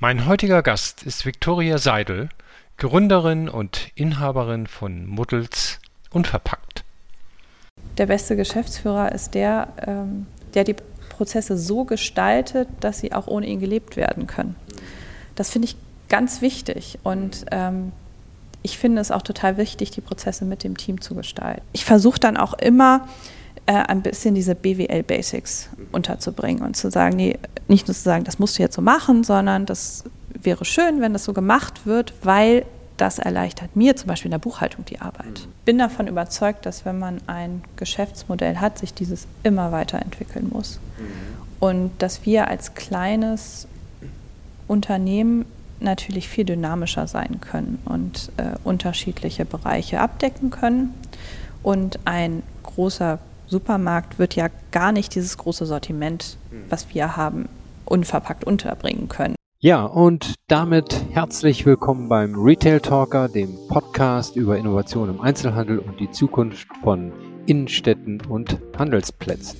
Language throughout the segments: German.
Mein heutiger Gast ist Viktoria Seidel, Gründerin und Inhaberin von Muddels Unverpackt. Der beste Geschäftsführer ist der, ähm, der die Prozesse so gestaltet, dass sie auch ohne ihn gelebt werden können. Das finde ich ganz wichtig und ähm, ich finde es auch total wichtig, die Prozesse mit dem Team zu gestalten. Ich versuche dann auch immer, äh, ein bisschen diese BWL-Basics unterzubringen und zu sagen, nee, nicht nur zu sagen, das musst du jetzt so machen, sondern das wäre schön, wenn das so gemacht wird, weil das erleichtert mir zum Beispiel in der Buchhaltung die Arbeit. Mhm. Bin davon überzeugt, dass wenn man ein Geschäftsmodell hat, sich dieses immer weiterentwickeln muss. Mhm. Und dass wir als kleines Unternehmen natürlich viel dynamischer sein können und äh, unterschiedliche Bereiche abdecken können. Und ein großer Supermarkt wird ja gar nicht dieses große Sortiment, hm. was wir haben, unverpackt unterbringen können. Ja, und damit herzlich willkommen beim Retail Talker, dem Podcast über Innovation im Einzelhandel und die Zukunft von Innenstädten und Handelsplätzen.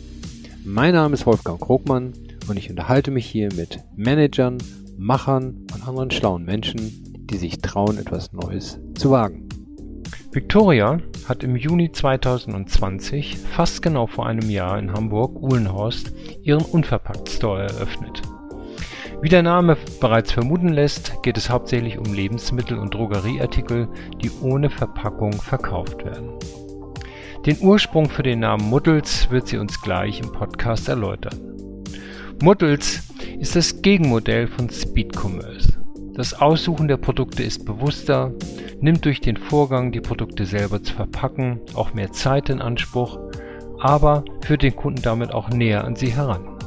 Mein Name ist Wolfgang Krogmann und ich unterhalte mich hier mit Managern, Machern und anderen schlauen Menschen, die sich trauen, etwas Neues zu wagen. Victoria hat im Juni 2020, fast genau vor einem Jahr in Hamburg-Uhlenhorst, ihren Unverpackt-Store eröffnet. Wie der Name bereits vermuten lässt, geht es hauptsächlich um Lebensmittel und Drogerieartikel, die ohne Verpackung verkauft werden. Den Ursprung für den Namen Muddels wird sie uns gleich im Podcast erläutern. Muddels ist das Gegenmodell von Speed Commerce. Das Aussuchen der Produkte ist bewusster, nimmt durch den Vorgang, die Produkte selber zu verpacken, auch mehr Zeit in Anspruch, aber führt den Kunden damit auch näher an sie heran.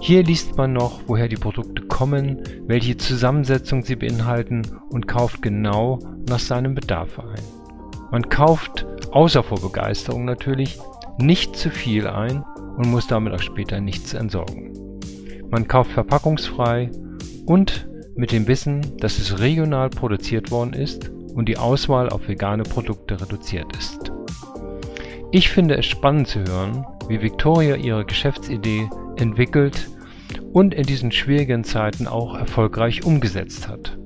Hier liest man noch, woher die Produkte kommen, welche Zusammensetzung sie beinhalten und kauft genau nach seinem Bedarf ein. Man kauft, außer vor Begeisterung natürlich, nicht zu viel ein und muss damit auch später nichts entsorgen. Man kauft verpackungsfrei und mit dem Wissen, dass es regional produziert worden ist und die Auswahl auf vegane Produkte reduziert ist. Ich finde es spannend zu hören, wie Victoria ihre Geschäftsidee entwickelt und in diesen schwierigen Zeiten auch erfolgreich umgesetzt hat.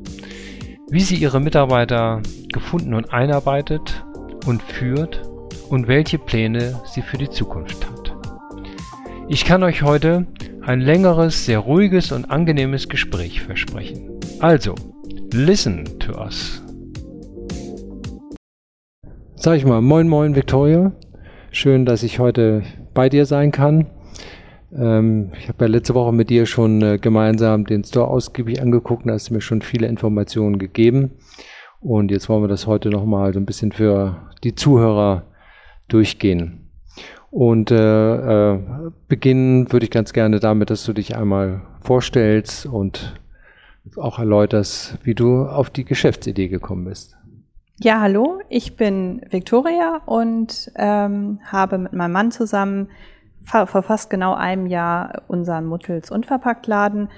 Wie sie ihre Mitarbeiter gefunden und einarbeitet und führt und welche Pläne sie für die Zukunft hat. Ich kann euch heute ein längeres, sehr ruhiges und angenehmes Gespräch versprechen. Also, listen to us. Sag ich mal, moin moin Victoria. Schön, dass ich heute bei dir sein kann. Ähm, ich habe ja letzte Woche mit dir schon äh, gemeinsam den Store ausgiebig angeguckt und hast mir schon viele Informationen gegeben. Und jetzt wollen wir das heute nochmal so ein bisschen für die Zuhörer durchgehen. Und äh, äh, beginnen würde ich ganz gerne damit, dass du dich einmal vorstellst und auch erläuterst, wie du auf die Geschäftsidee gekommen bist. Ja, hallo, ich bin Victoria und ähm, habe mit meinem Mann zusammen vor fast genau einem Jahr unseren Muttels Unverpacktladen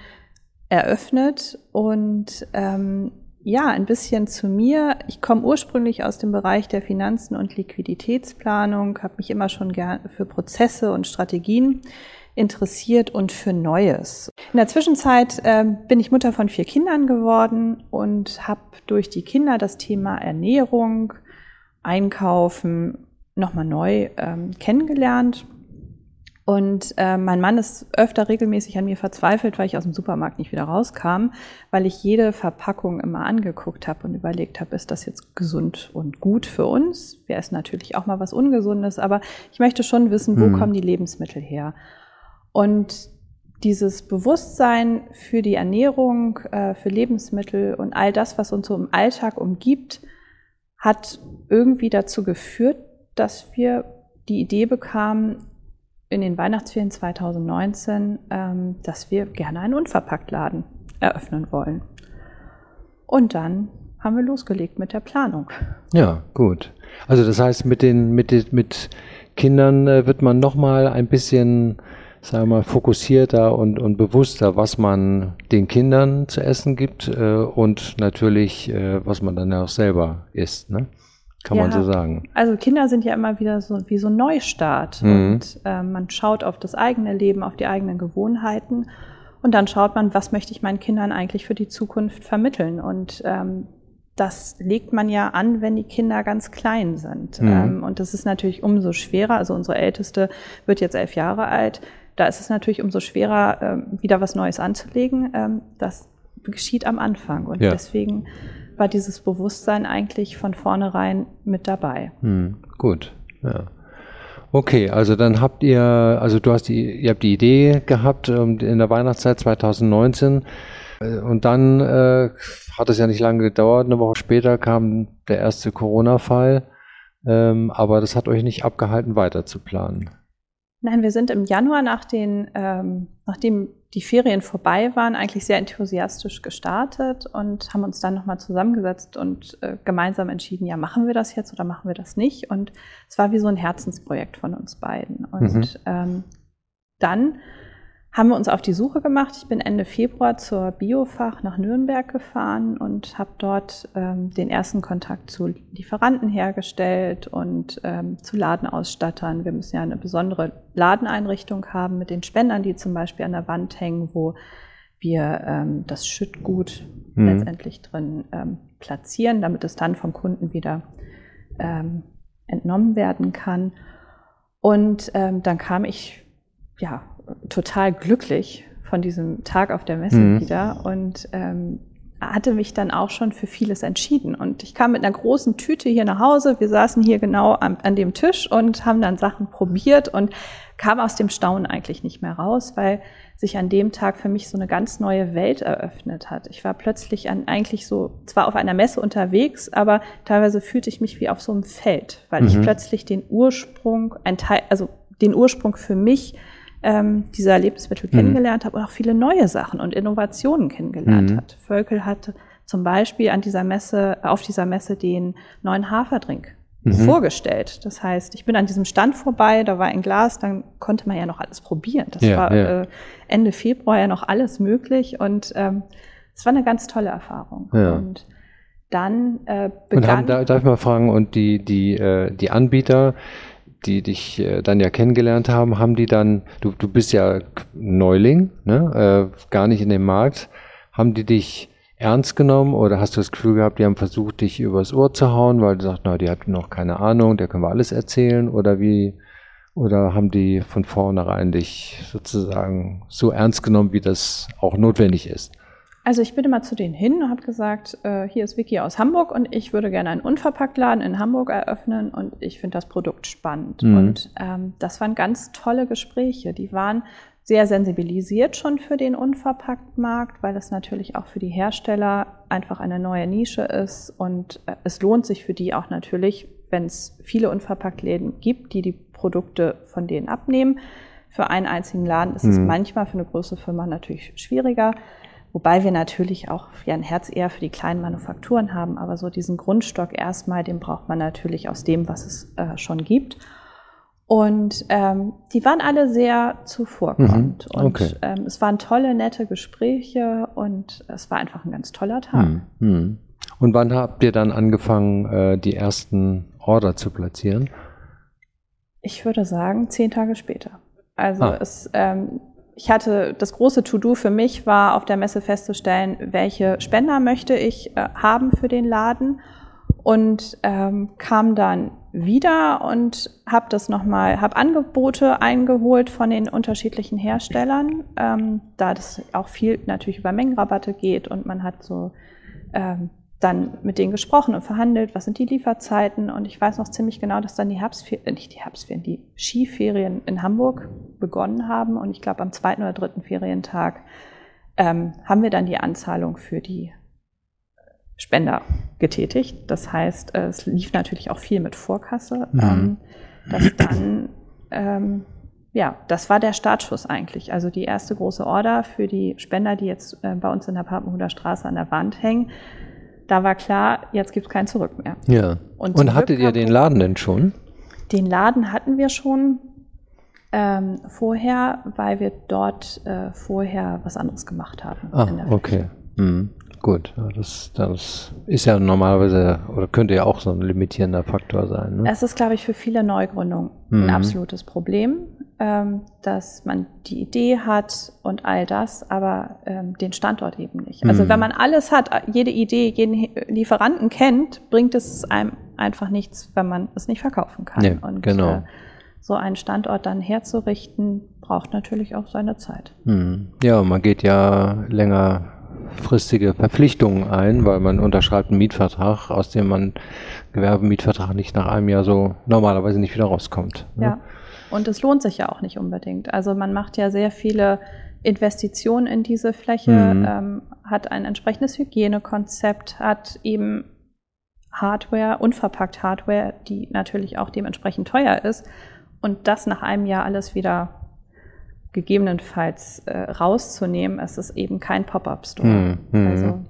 eröffnet und ähm, ja, ein bisschen zu mir. Ich komme ursprünglich aus dem Bereich der Finanzen und Liquiditätsplanung, habe mich immer schon gern für Prozesse und Strategien interessiert und für Neues. In der Zwischenzeit äh, bin ich Mutter von vier Kindern geworden und habe durch die Kinder das Thema Ernährung, Einkaufen nochmal neu ähm, kennengelernt und äh, mein Mann ist öfter regelmäßig an mir verzweifelt, weil ich aus dem Supermarkt nicht wieder rauskam, weil ich jede Verpackung immer angeguckt habe und überlegt habe, ist das jetzt gesund und gut für uns? Wir essen natürlich auch mal was Ungesundes, aber ich möchte schon wissen, wo hm. kommen die Lebensmittel her? Und dieses Bewusstsein für die Ernährung, äh, für Lebensmittel und all das, was uns so im Alltag umgibt, hat irgendwie dazu geführt, dass wir die Idee bekamen, in den Weihnachtsferien 2019, ähm, dass wir gerne einen Unverpacktladen eröffnen wollen. Und dann haben wir losgelegt mit der Planung. Ja, gut. Also das heißt, mit den mit, mit Kindern äh, wird man noch mal ein bisschen, sagen wir mal, fokussierter und, und bewusster, was man den Kindern zu essen gibt äh, und natürlich, äh, was man dann auch selber isst. Ne? Kann ja, man so sagen. Also Kinder sind ja immer wieder so wie so ein Neustart. Mhm. Und äh, man schaut auf das eigene Leben, auf die eigenen Gewohnheiten. Und dann schaut man, was möchte ich meinen Kindern eigentlich für die Zukunft vermitteln. Und ähm, das legt man ja an, wenn die Kinder ganz klein sind. Mhm. Ähm, und das ist natürlich umso schwerer. Also unsere Älteste wird jetzt elf Jahre alt. Da ist es natürlich umso schwerer, ähm, wieder was Neues anzulegen. Ähm, das geschieht am Anfang. Und ja. deswegen war dieses Bewusstsein eigentlich von vornherein mit dabei. Mhm. Gut, ja. Okay, also dann habt ihr, also du hast die, ihr habt die Idee gehabt in der Weihnachtszeit 2019 äh, und dann äh, hat es ja nicht lange gedauert. Eine Woche später kam der erste Corona-Fall, ähm, aber das hat euch nicht abgehalten, weiter zu planen. Nein, wir sind im Januar nach den, ähm, nachdem die Ferien vorbei waren, eigentlich sehr enthusiastisch gestartet und haben uns dann nochmal zusammengesetzt und äh, gemeinsam entschieden, ja, machen wir das jetzt oder machen wir das nicht? Und es war wie so ein Herzensprojekt von uns beiden. Und mhm. ähm, dann haben wir uns auf die Suche gemacht. Ich bin Ende Februar zur Biofach nach Nürnberg gefahren und habe dort ähm, den ersten Kontakt zu Lieferanten hergestellt und ähm, zu Ladenausstattern. Wir müssen ja eine besondere Ladeneinrichtung haben mit den Spendern, die zum Beispiel an der Wand hängen, wo wir ähm, das Schüttgut mhm. letztendlich drin ähm, platzieren, damit es dann vom Kunden wieder ähm, entnommen werden kann. Und ähm, dann kam ich ja total glücklich von diesem Tag auf der Messe mhm. wieder und ähm, hatte mich dann auch schon für vieles entschieden. Und ich kam mit einer großen Tüte hier nach Hause. Wir saßen hier genau an, an dem Tisch und haben dann Sachen probiert und kam aus dem Staunen eigentlich nicht mehr raus, weil sich an dem Tag für mich so eine ganz neue Welt eröffnet hat. Ich war plötzlich an, eigentlich so, zwar auf einer Messe unterwegs, aber teilweise fühlte ich mich wie auf so einem Feld, weil mhm. ich plötzlich den Ursprung, ein Teil, also den Ursprung für mich ähm, dieser Lebensmittel mhm. kennengelernt habe und auch viele neue Sachen und Innovationen kennengelernt mhm. hat. Völkel hat zum Beispiel an dieser Messe, auf dieser Messe den neuen Haferdrink mhm. vorgestellt. Das heißt, ich bin an diesem Stand vorbei, da war ein Glas, dann konnte man ja noch alles probieren. Das ja, war ja. Äh, Ende Februar ja noch alles möglich und ähm, es war eine ganz tolle Erfahrung. Ja. Und dann äh, begann. Und haben, da, darf ich mal fragen, und die, die, äh, die Anbieter, die dich äh, dann ja kennengelernt haben, haben die dann, du, du bist ja Neuling, ne, äh, gar nicht in dem Markt, haben die dich ernst genommen oder hast du das Gefühl gehabt, die haben versucht, dich übers Ohr zu hauen, weil du sagst, na, die hatten noch keine Ahnung, der können wir alles erzählen oder wie, oder haben die von vornherein dich sozusagen so ernst genommen, wie das auch notwendig ist? Also ich bin immer zu denen hin und habe gesagt, äh, hier ist Vicky aus Hamburg und ich würde gerne einen Unverpacktladen in Hamburg eröffnen und ich finde das Produkt spannend. Mhm. Und ähm, das waren ganz tolle Gespräche. Die waren sehr sensibilisiert schon für den Unverpacktmarkt, weil es natürlich auch für die Hersteller einfach eine neue Nische ist und äh, es lohnt sich für die auch natürlich, wenn es viele Unverpacktläden gibt, die die Produkte von denen abnehmen. Für einen einzigen Laden ist mhm. es manchmal für eine große Firma natürlich schwieriger. Wobei wir natürlich auch ja ein Herz eher für die kleinen Manufakturen haben, aber so diesen Grundstock erstmal, den braucht man natürlich aus dem, was es äh, schon gibt. Und ähm, die waren alle sehr zuvorkommend. Mhm, okay. Und ähm, es waren tolle, nette Gespräche und es war einfach ein ganz toller Tag. Mhm, mhm. Und wann habt ihr dann angefangen, äh, die ersten Order zu platzieren? Ich würde sagen, zehn Tage später. Also ah. es, ähm, ich hatte das große To-Do für mich war auf der Messe festzustellen, welche Spender möchte ich äh, haben für den Laden. Und ähm, kam dann wieder und habe das nochmal, habe Angebote eingeholt von den unterschiedlichen Herstellern, ähm, da das auch viel natürlich über Mengenrabatte geht und man hat so ähm, dann mit denen gesprochen und verhandelt, was sind die Lieferzeiten. Und ich weiß noch ziemlich genau, dass dann die Herbstferien, äh, nicht die Herbstferien, die Skiferien in Hamburg begonnen haben. Und ich glaube, am zweiten oder dritten Ferientag ähm, haben wir dann die Anzahlung für die Spender getätigt. Das heißt, äh, es lief natürlich auch viel mit Vorkasse. Mhm. Ähm, dass dann, ähm, ja, das war der Startschuss eigentlich. Also die erste große Order für die Spender, die jetzt äh, bei uns in der Papenhuder Straße an der Wand hängen da war klar, jetzt gibt es kein Zurück mehr. Ja. Und, Und hattet ihr den Laden denn schon? Den Laden hatten wir schon ähm, vorher, weil wir dort äh, vorher was anderes gemacht haben. Ah, okay. Mhm. Gut, das, das ist ja normalerweise oder könnte ja auch so ein limitierender Faktor sein. Ne? Es ist, glaube ich, für viele Neugründungen mhm. ein absolutes Problem. Ähm, dass man die Idee hat und all das, aber ähm, den Standort eben nicht. Also Mhm. wenn man alles hat, jede Idee, jeden Lieferanten kennt, bringt es einem einfach nichts, wenn man es nicht verkaufen kann. Nee, und genau. äh, so einen Standort dann herzurichten, braucht natürlich auch seine Zeit. Hm. Ja, man geht ja längerfristige Verpflichtungen ein, weil man unterschreibt einen Mietvertrag, aus dem man Gewerbemietvertrag nicht nach einem Jahr so normalerweise nicht wieder rauskommt. ne? Ja. Und es lohnt sich ja auch nicht unbedingt. Also man macht ja sehr viele Investitionen in diese Fläche, Mhm. ähm, hat ein entsprechendes Hygienekonzept, hat eben Hardware, unverpackt Hardware, die natürlich auch dementsprechend teuer ist. Und das nach einem Jahr alles wieder gegebenenfalls äh, rauszunehmen, es ist eben kein Pop-up-Store. Mhm. Mhm. Also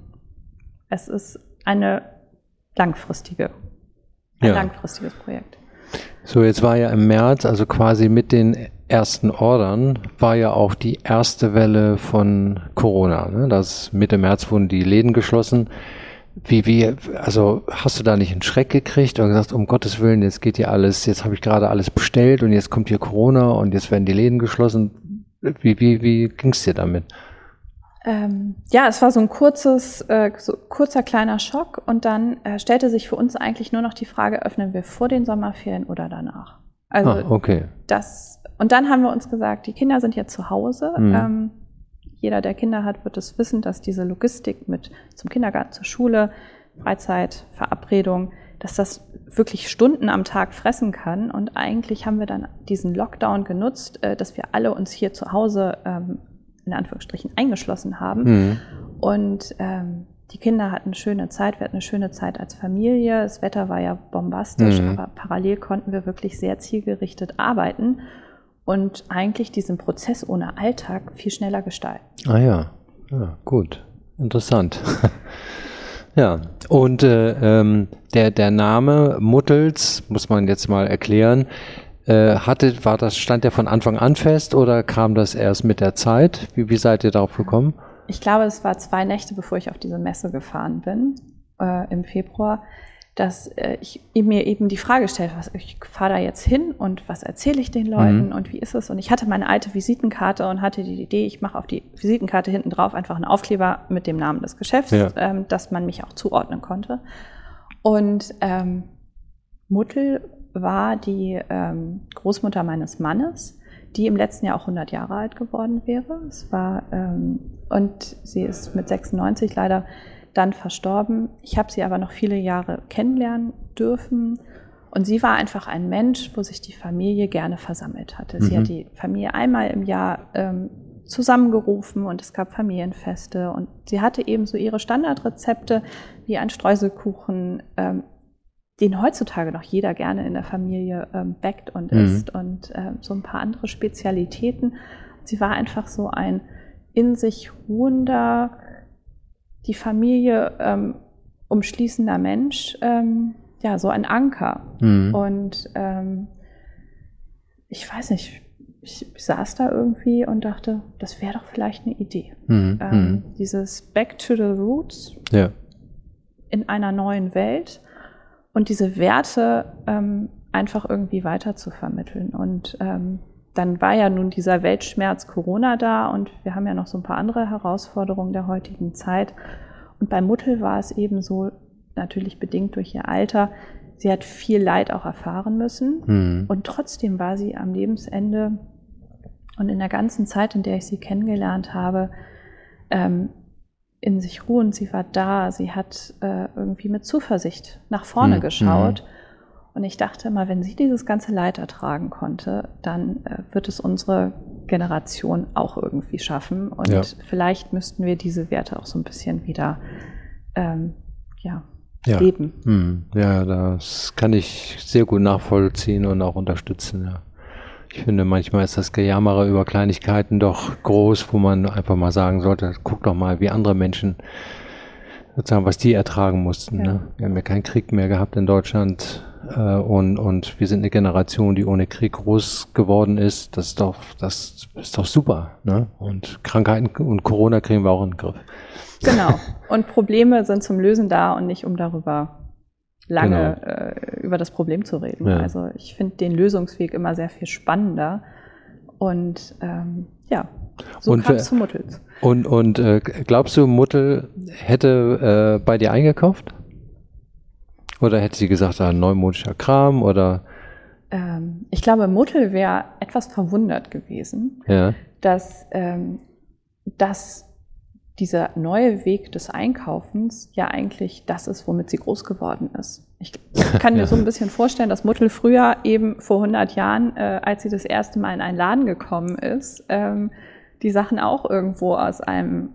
es ist eine langfristige, ein Ja. langfristiges Projekt. So, jetzt war ja im März, also quasi mit den ersten Ordern, war ja auch die erste Welle von Corona. Ne? Das Mitte März wurden die Läden geschlossen. Wie, wie, also hast du da nicht einen Schreck gekriegt und gesagt, um Gottes Willen, jetzt geht hier alles, jetzt habe ich gerade alles bestellt und jetzt kommt hier Corona und jetzt werden die Läden geschlossen. Wie, wie, wie ging's dir damit? Ähm, ja, es war so ein kurzes, äh, so kurzer kleiner Schock und dann äh, stellte sich für uns eigentlich nur noch die Frage, öffnen wir vor den Sommerferien oder danach? Also ah, okay. das und dann haben wir uns gesagt, die Kinder sind jetzt zu Hause. Mhm. Ähm, jeder, der Kinder hat, wird es wissen, dass diese Logistik mit zum Kindergarten, zur Schule, Freizeit, Verabredung, dass das wirklich Stunden am Tag fressen kann. Und eigentlich haben wir dann diesen Lockdown genutzt, äh, dass wir alle uns hier zu Hause ähm, in Anführungsstrichen eingeschlossen haben. Mhm. Und ähm, die Kinder hatten eine schöne Zeit, wir hatten eine schöne Zeit als Familie. Das Wetter war ja bombastisch, Mhm. aber parallel konnten wir wirklich sehr zielgerichtet arbeiten und eigentlich diesen Prozess ohne Alltag viel schneller gestalten. Ah ja, ja gut, interessant. ja, und äh, ähm, der, der Name Muttels, muss man jetzt mal erklären, äh, hatte, war das, stand der von Anfang an fest oder kam das erst mit der Zeit? Wie, wie seid ihr darauf gekommen? Ich glaube, es war zwei Nächte, bevor ich auf diese Messe gefahren bin, äh, im Februar, dass äh, ich mir eben die Frage stellte, was, ich fahre da jetzt hin und was erzähle ich den Leuten Mhm. und wie ist es? Und ich hatte meine alte Visitenkarte und hatte die Idee, ich mache auf die Visitenkarte hinten drauf einfach einen Aufkleber mit dem Namen des Geschäfts, Ja. ähm, dass man mich auch zuordnen konnte. Und ähm, Muttel war die ähm, Großmutter meines Mannes, die im letzten Jahr auch 100 Jahre alt geworden wäre. Es war ähm, und sie ist mit 96 leider dann verstorben. Ich habe sie aber noch viele Jahre kennenlernen dürfen. Und sie war einfach ein Mensch, wo sich die Familie gerne versammelt hatte. Sie Mhm. hat die Familie einmal im Jahr ähm, zusammengerufen und es gab Familienfeste. Und sie hatte eben so ihre Standardrezepte wie ein Streuselkuchen, ähm, den heutzutage noch jeder gerne in der Familie ähm, backt und Mhm. isst und ähm, so ein paar andere Spezialitäten. Sie war einfach so ein in sich ruhender, die Familie ähm, umschließender Mensch, ähm, ja, so ein Anker. Mhm. Und ähm, ich weiß nicht, ich, saß da irgendwie und dachte, das wäre doch vielleicht eine Idee. Mhm. Ähm, dieses Back to the Roots Mhm. Ja. in einer neuen Welt und diese Werte ähm, einfach irgendwie weiter zu vermitteln. Und ähm, dann war ja nun dieser Weltschmerz Corona da und wir haben ja noch so ein paar andere Herausforderungen der heutigen Zeit. Und bei Muttel war es eben so, natürlich bedingt durch ihr Alter, sie hat viel Leid auch erfahren müssen. Mhm. Und trotzdem war sie am Lebensende und in der ganzen Zeit, in der ich sie kennengelernt habe, ähm, in sich ruhend. Sie war da, sie hat äh, irgendwie mit Zuversicht nach vorne Mhm. geschaut. Und ich dachte immer, wenn sie dieses ganze Leid ertragen konnte, dann äh, wird es unsere Generation auch irgendwie schaffen. Und Ja. vielleicht müssten wir diese Werte auch so ein bisschen wieder ähm, ja, Ja. leben. Hm, ja, das kann ich sehr gut nachvollziehen und auch unterstützen, ja. Ich finde, manchmal ist das Gejammere über Kleinigkeiten doch groß, wo man einfach mal sagen sollte, guck doch mal, wie andere Menschen, sozusagen, was die ertragen mussten. Ja. Ne? Wir haben ja keinen Krieg mehr gehabt in Deutschland äh, und, und wir sind eine Generation, die ohne Krieg groß geworden ist. Das ist doch, das ist doch super. Ne? Und Krankheiten und Corona kriegen wir auch in den Griff. Genau. Und Probleme sind zum Lösen da und nicht um darüber lange äh, über das Problem zu reden. Ja. Also ich finde den Lösungsweg immer sehr viel spannender. Und ähm, ja, so kam es zu Muttels. Und, und äh, glaubst du, Muttel hätte äh, bei dir eingekauft? Oder hätte sie gesagt, ah, neumodischer Kram oder? Ähm, ich glaube, Muttel wäre etwas verwundert gewesen, ja. dass, ähm, dass dieser neue Weg des Einkaufens ja eigentlich das ist, womit sie groß geworden ist. Ich kann mir ja. so ein bisschen vorstellen, dass Muttel früher eben vor 100 Jahren, äh, als sie das erste Mal in einen Laden gekommen ist, ähm, die Sachen auch irgendwo aus einem,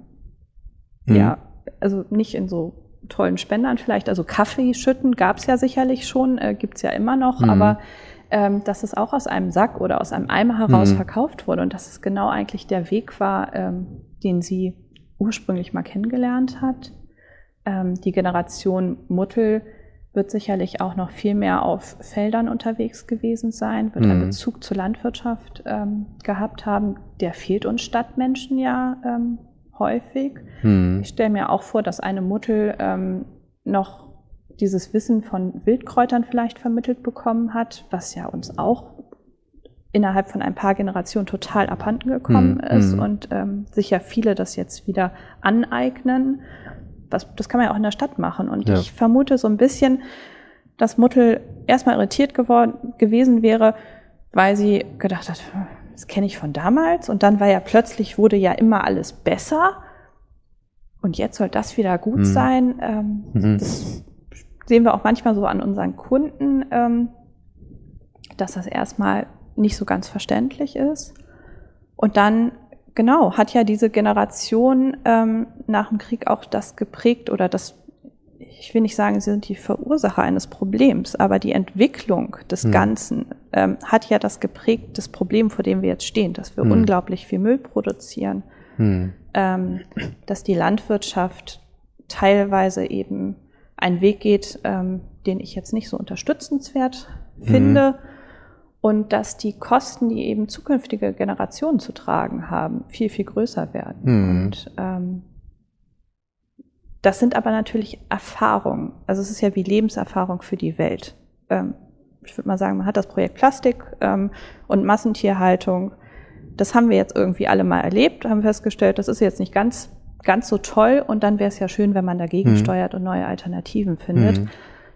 mhm. ja, also nicht in so tollen Spendern vielleicht, also Kaffee schütten gab es ja sicherlich schon, äh, gibt es ja immer noch, mhm. aber ähm, dass es auch aus einem Sack oder aus einem Eimer heraus mhm. verkauft wurde und dass es genau eigentlich der Weg war, ähm, den sie ursprünglich mal kennengelernt hat. Ähm, die Generation Muttel wird sicherlich auch noch viel mehr auf Feldern unterwegs gewesen sein, wird mhm. einen Bezug zur Landwirtschaft ähm, gehabt haben. Der fehlt uns Stadtmenschen ja ähm, häufig. Mhm. Ich stelle mir auch vor, dass eine Muttel ähm, noch dieses Wissen von Wildkräutern vielleicht vermittelt bekommen hat, was ja uns auch innerhalb von ein paar Generationen total abhanden gekommen mhm. ist mhm. und ähm, sicher viele das jetzt wieder aneignen. Das, das kann man ja auch in der Stadt machen. Und ja. ich vermute so ein bisschen, dass Muttel erstmal irritiert geworden, gewesen wäre, weil sie gedacht hat, das kenne ich von damals. Und dann war ja plötzlich, wurde ja immer alles besser. Und jetzt soll das wieder gut mhm. sein. Ähm, mhm. Das sehen wir auch manchmal so an unseren Kunden, ähm, dass das erstmal nicht so ganz verständlich ist. Und dann, genau, hat ja diese Generation ähm, nach dem Krieg auch das geprägt oder das, ich will nicht sagen, sie sind die Verursacher eines Problems, aber die Entwicklung des hm. Ganzen ähm, hat ja das geprägt, das Problem, vor dem wir jetzt stehen, dass wir hm. unglaublich viel Müll produzieren, hm. ähm, dass die Landwirtschaft teilweise eben einen Weg geht, ähm, den ich jetzt nicht so unterstützenswert finde hm und dass die Kosten, die eben zukünftige Generationen zu tragen haben, viel, viel größer werden. Mhm. Und ähm, das sind aber natürlich Erfahrungen. Also es ist ja wie Lebenserfahrung für die Welt. Ähm, ich würde mal sagen, man hat das Projekt Plastik ähm, und Massentierhaltung. Das haben wir jetzt irgendwie alle mal erlebt, haben festgestellt, das ist jetzt nicht ganz, ganz so toll und dann wäre es ja schön, wenn man dagegen mhm. steuert und neue Alternativen findet. Mhm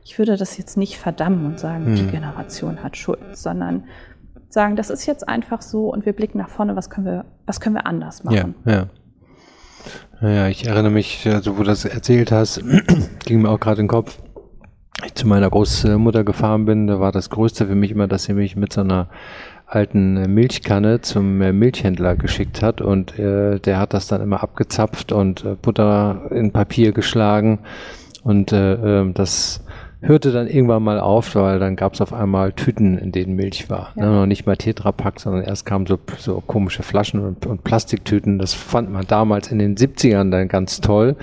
ich würde das jetzt nicht verdammen und sagen, hm. die Generation hat Schuld, sondern sagen, das ist jetzt einfach so und wir blicken nach vorne, was können wir, was können wir anders machen? Ja, ja. Ja, ich erinnere mich, also wo du das erzählt hast, ging mir auch gerade in den Kopf. Ich zu meiner Großmutter gefahren bin, da war das Größte für mich immer, dass sie mich mit so einer alten Milchkanne zum Milchhändler geschickt hat und äh, der hat das dann immer abgezapft und äh, Butter in Papier geschlagen und äh, äh das hörte dann irgendwann mal auf, weil dann gab es auf einmal Tüten, in denen Milch war. Ja. Ne? Noch nicht mal Tetrapack, sondern erst kamen so, so komische Flaschen und, und, Plastiktüten. Das fand man damals in den 70ern dann ganz toll.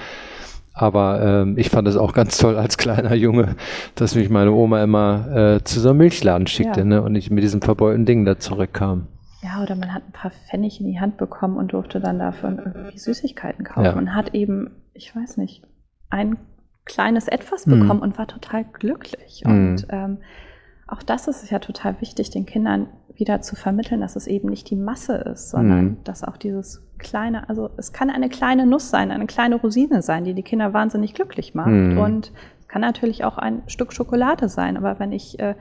Aber ähm, ich fand es auch ganz toll als kleiner Junge, dass mich meine Oma immer äh, zu so einem Milchladen schickte ja. ne? und ich mit diesem verbeulten Ding da zurückkam. Ja, oder man hat ein paar Pfennig in die Hand bekommen und durfte dann dafür irgendwie Süßigkeiten kaufen. Ja. Man hat eben, ich weiß nicht, ein kleines Etwas mhm. bekommen und war total glücklich. Mhm. Und ähm, auch das ist ja total wichtig, den Kindern wieder zu vermitteln, dass es eben nicht die Masse ist, sondern mhm. dass auch dieses kleine, also es kann eine kleine Nuss sein, eine kleine Rosine sein, die die Kinder wahnsinnig glücklich macht. Mhm. Und es kann natürlich auch ein Stück Schokolade sein. Aber wenn ich äh,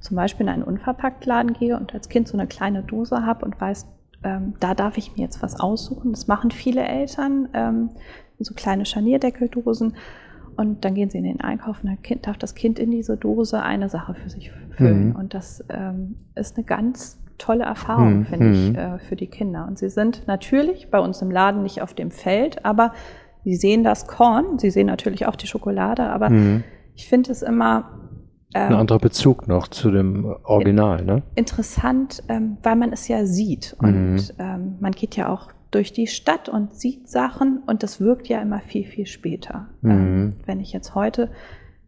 zum Beispiel in einen Unverpacktladen gehe und als Kind so eine kleine Dose habe und weiß, ähm, da darf ich mir jetzt was aussuchen, das machen viele Eltern, ähm, so kleine Scharnierdeckeldosen. Und dann gehen sie in den Einkauf und dann darf das Kind in diese Dose eine Sache für sich füllen. Mhm. Und das ähm, ist eine ganz tolle Erfahrung, mhm. finde ich, mhm. äh, für die Kinder. Und sie sind natürlich bei uns im Laden nicht auf dem Feld, aber sie sehen das Korn, sie sehen natürlich auch die Schokolade, aber mhm. ich finde es immer. Ähm, Ein anderer Bezug noch zu dem Original, ne? Interessant, ähm, weil man es ja sieht. Und mhm. ähm, man geht ja auch durch die Stadt und sieht Sachen und das wirkt ja immer viel, viel später. Mhm. Ähm, wenn ich jetzt heute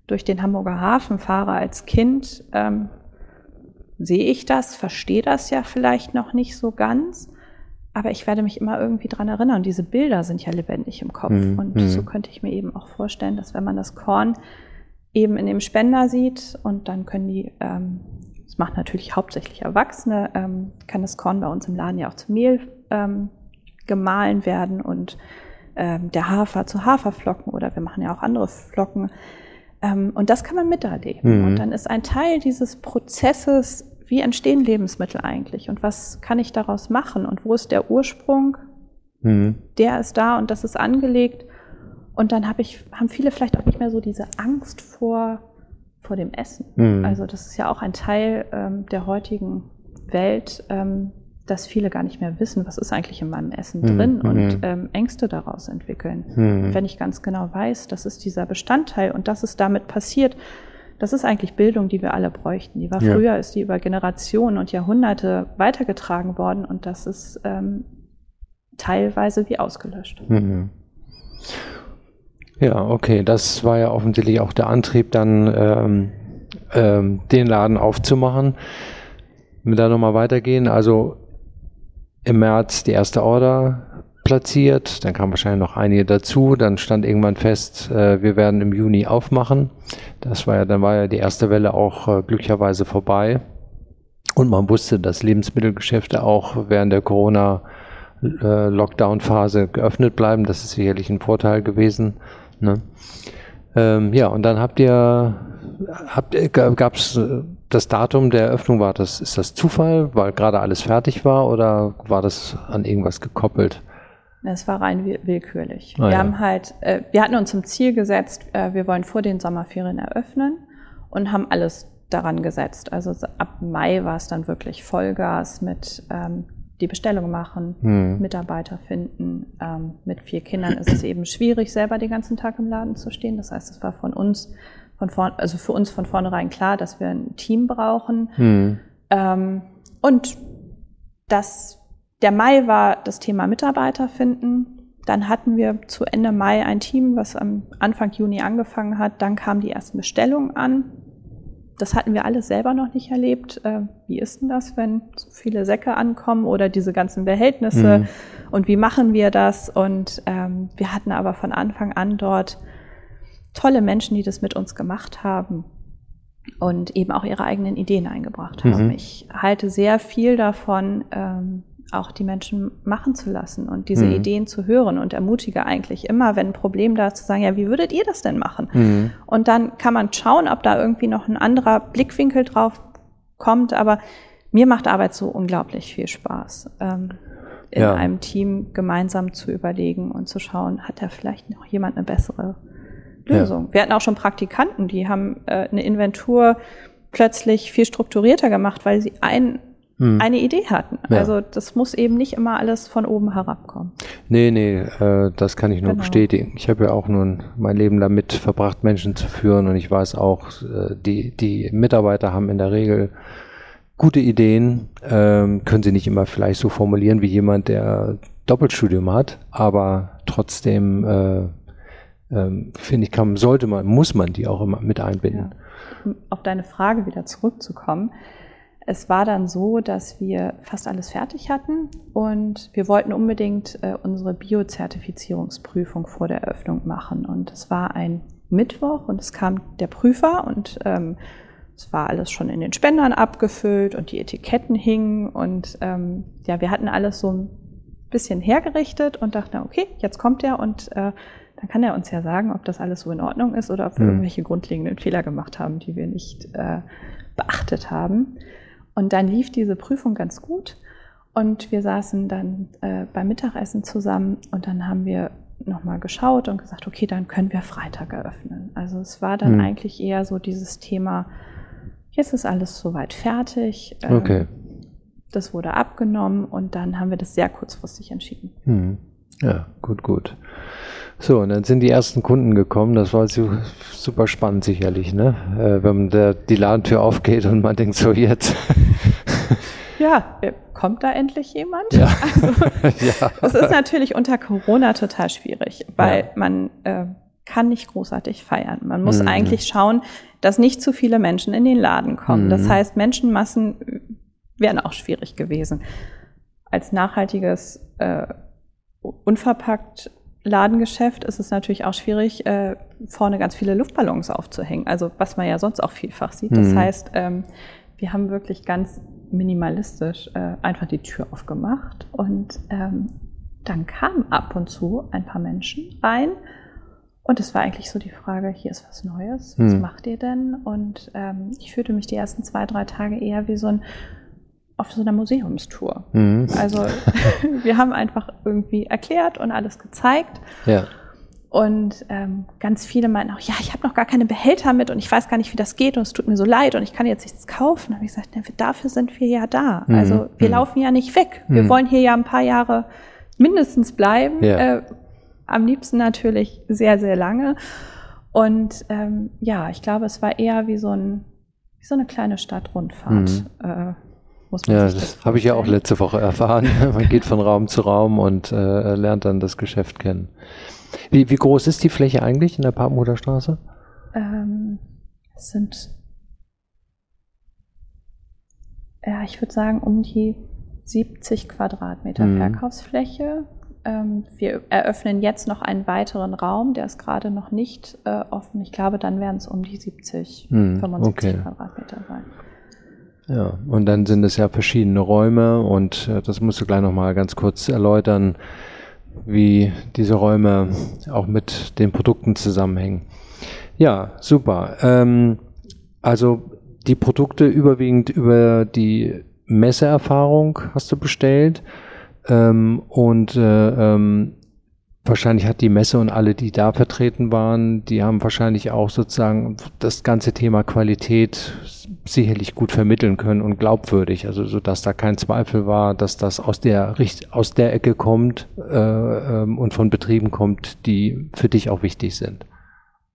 durch den Hamburger Hafen fahre als Kind, ähm, sehe ich das, verstehe das ja vielleicht noch nicht so ganz, aber ich werde mich immer irgendwie dran erinnern. Diese Bilder sind ja lebendig im Kopf mhm. und so mhm. könnte ich mir eben auch vorstellen, dass wenn man das Korn eben in dem Spender sieht und dann können die ähm, das macht natürlich hauptsächlich Erwachsene, ähm, kann das Korn bei uns im Laden ja auch zu Mehl ähm, gemahlen werden und ähm, der Hafer zu Haferflocken oder wir machen ja auch andere Flocken. Ähm, und das kann man miterleben. Mhm. Und dann ist ein Teil dieses Prozesses, wie entstehen Lebensmittel eigentlich und was kann ich daraus machen und wo ist der Ursprung? Mhm. Der ist da und das ist angelegt. Und dann hab ich, haben viele vielleicht auch nicht mehr so diese Angst vor, vor dem Essen. Mhm. Also das ist ja auch ein Teil ähm, der heutigen Welt, ähm, dass viele gar nicht mehr wissen, was ist eigentlich in meinem Essen mhm. drin und mhm. ähm, Ängste daraus entwickeln. Mhm. Wenn ich ganz genau weiß, das ist dieser Bestandteil und das ist damit passiert, das ist eigentlich Bildung, die wir alle bräuchten. Die war ja. früher, ist die über Generationen und Jahrhunderte weitergetragen worden und das ist ähm, teilweise wie ausgelöscht. Mhm. Ja, okay, das war ja offensichtlich auch der Antrieb, dann ähm, ähm, den Laden aufzumachen. Wenn wir da nochmal weitergehen, also im März die erste Order platziert, dann kamen wahrscheinlich noch einige dazu, dann stand irgendwann fest, äh, wir werden im Juni aufmachen. Das war ja, dann war ja die erste Welle auch äh, glücklicherweise vorbei. Und man wusste, dass Lebensmittelgeschäfte auch während der Corona-Lockdown-Phase äh, geöffnet bleiben. Das ist sicherlich ein Vorteil gewesen. Ne? Ähm, ja, und dann habt ihr, habt, gab es das Datum der Eröffnung war das, ist das Zufall, weil gerade alles fertig war oder war das an irgendwas gekoppelt? Es war rein willkürlich. Ah, wir ja. haben halt, äh, wir hatten uns zum Ziel gesetzt, äh, wir wollen vor den Sommerferien eröffnen und haben alles daran gesetzt. Also ab Mai war es dann wirklich Vollgas mit ähm, die Bestellung machen, hm. Mitarbeiter finden. Ähm, mit vier Kindern ist es eben schwierig, selber den ganzen Tag im Laden zu stehen. Das heißt, es war von uns von vorn, also für uns von vornherein klar, dass wir ein Team brauchen. Hm. Ähm, und das, der Mai war das Thema Mitarbeiter finden. Dann hatten wir zu Ende Mai ein Team, was am Anfang Juni angefangen hat. Dann kamen die ersten Bestellungen an. Das hatten wir alles selber noch nicht erlebt. Äh, wie ist denn das, wenn so viele Säcke ankommen oder diese ganzen Behältnisse? Mhm. Und wie machen wir das? Und ähm, wir hatten aber von Anfang an dort tolle Menschen, die das mit uns gemacht haben und eben auch ihre eigenen Ideen eingebracht haben. Mhm. Ich halte sehr viel davon, ähm, auch die Menschen machen zu lassen und diese mhm. Ideen zu hören und ermutige eigentlich immer, wenn ein Problem da ist, zu sagen, ja, wie würdet ihr das denn machen? Mhm. Und dann kann man schauen, ob da irgendwie noch ein anderer Blickwinkel drauf kommt, aber mir macht Arbeit so unglaublich viel Spaß. Ähm, in ja. einem Team gemeinsam zu überlegen und zu schauen, hat da vielleicht noch jemand eine bessere Lösung. Ja. Wir hatten auch schon Praktikanten, die haben äh, eine Inventur plötzlich viel strukturierter gemacht, weil sie ein, hm. eine Idee hatten. Ja. Also das muss eben nicht immer alles von oben herabkommen. Nee, nee, äh, das kann ich nur genau. bestätigen. Ich habe ja auch nun mein Leben damit verbracht, Menschen zu führen und ich weiß auch, äh, die, die Mitarbeiter haben in der Regel gute Ideen, ähm, können sie nicht immer vielleicht so formulieren wie jemand, der Doppelstudium hat, aber trotzdem äh, ähm, finde ich, kann, sollte man, muss man die auch immer mit einbinden. Ja. auf deine Frage wieder zurückzukommen. Es war dann so, dass wir fast alles fertig hatten und wir wollten unbedingt äh, unsere Biozertifizierungsprüfung vor der Eröffnung machen. Und es war ein Mittwoch und es kam der Prüfer und ähm, es war alles schon in den Spendern abgefüllt und die Etiketten hingen und ähm, ja, wir hatten alles so ein bisschen hergerichtet und dachten, okay, jetzt kommt er und äh, dann kann er uns ja sagen, ob das alles so in Ordnung ist oder ob wir mhm. irgendwelche grundlegenden Fehler gemacht haben, die wir nicht äh, beachtet haben. Und dann lief diese Prüfung ganz gut und wir saßen dann äh, beim Mittagessen zusammen und dann haben wir nochmal geschaut und gesagt, okay, dann können wir Freitag eröffnen. Also es war dann mhm. eigentlich eher so dieses Thema, jetzt ist alles soweit fertig. Ähm, okay. Das wurde abgenommen und dann haben wir das sehr kurzfristig entschieden. Mhm. Ja, gut, gut. So, und dann sind die ersten Kunden gekommen. Das war super spannend sicherlich, ne? Äh, wenn der, die Ladentür aufgeht und man denkt so jetzt. Ja, äh, kommt da endlich jemand? Ja. Also, ja. Es ist natürlich unter Corona total schwierig, weil ja. man äh, kann nicht großartig feiern. Man muss mhm. eigentlich schauen, dass nicht zu viele Menschen in den Laden kommen. Mhm. Das heißt, Menschenmassen wären auch schwierig gewesen. Als nachhaltiges äh, unverpackt Ladengeschäft ist es natürlich auch schwierig, äh, vorne ganz viele Luftballons aufzuhängen. Also was man ja sonst auch vielfach sieht. Das mhm. heißt, ähm, wir haben wirklich ganz minimalistisch äh, einfach die Tür aufgemacht und ähm, dann kamen ab und zu ein paar Menschen rein und es war eigentlich so die Frage, hier ist was Neues, was hm. macht ihr denn? Und ähm, ich fühlte mich die ersten zwei, drei Tage eher wie so ein auf so einer Museumstour. Mhm. Also wir haben einfach irgendwie erklärt und alles gezeigt. Ja. Und ähm, ganz viele meinten auch, ja, ich habe noch gar keine Behälter mit und ich weiß gar nicht, wie das geht und es tut mir so leid und ich kann jetzt nichts kaufen. Da habe ich gesagt, ja, dafür sind wir ja da. Mhm. Also wir mhm. laufen ja nicht weg. Wir mhm. wollen hier ja ein paar Jahre mindestens bleiben. Ja. Äh, am liebsten natürlich sehr, sehr lange. Und ähm, ja, ich glaube, es war eher wie so, ein, wie so eine kleine Stadtrundfahrt. Mhm. Äh, muss man ja, das, das habe ich ja auch letzte Woche erfahren. man geht von Raum zu Raum und äh, lernt dann das Geschäft kennen. Wie, wie groß ist die Fläche eigentlich in der Papenhuder Ähm, es sind, ja, ich würde sagen, um die 70 Quadratmeter mhm. Verkaufsfläche. Ähm, wir eröffnen jetzt noch einen weiteren Raum, der ist gerade noch nicht äh, offen. Ich glaube, dann werden es um die 70, mhm. 75 okay. Quadratmeter sein. Ja, und dann sind es ja verschiedene Räume und äh, das musst du gleich nochmal ganz kurz erläutern wie diese Räume auch mit den Produkten zusammenhängen. Ja, super. Ähm, also die Produkte überwiegend über die Messeerfahrung hast du bestellt ähm, und äh, ähm, wahrscheinlich hat die Messe und alle, die da vertreten waren, die haben wahrscheinlich auch sozusagen das ganze Thema Qualität sicherlich gut vermitteln können und glaubwürdig, also so dass da kein Zweifel war, dass das aus der aus der Ecke kommt äh, ähm, und von Betrieben kommt, die für dich auch wichtig sind.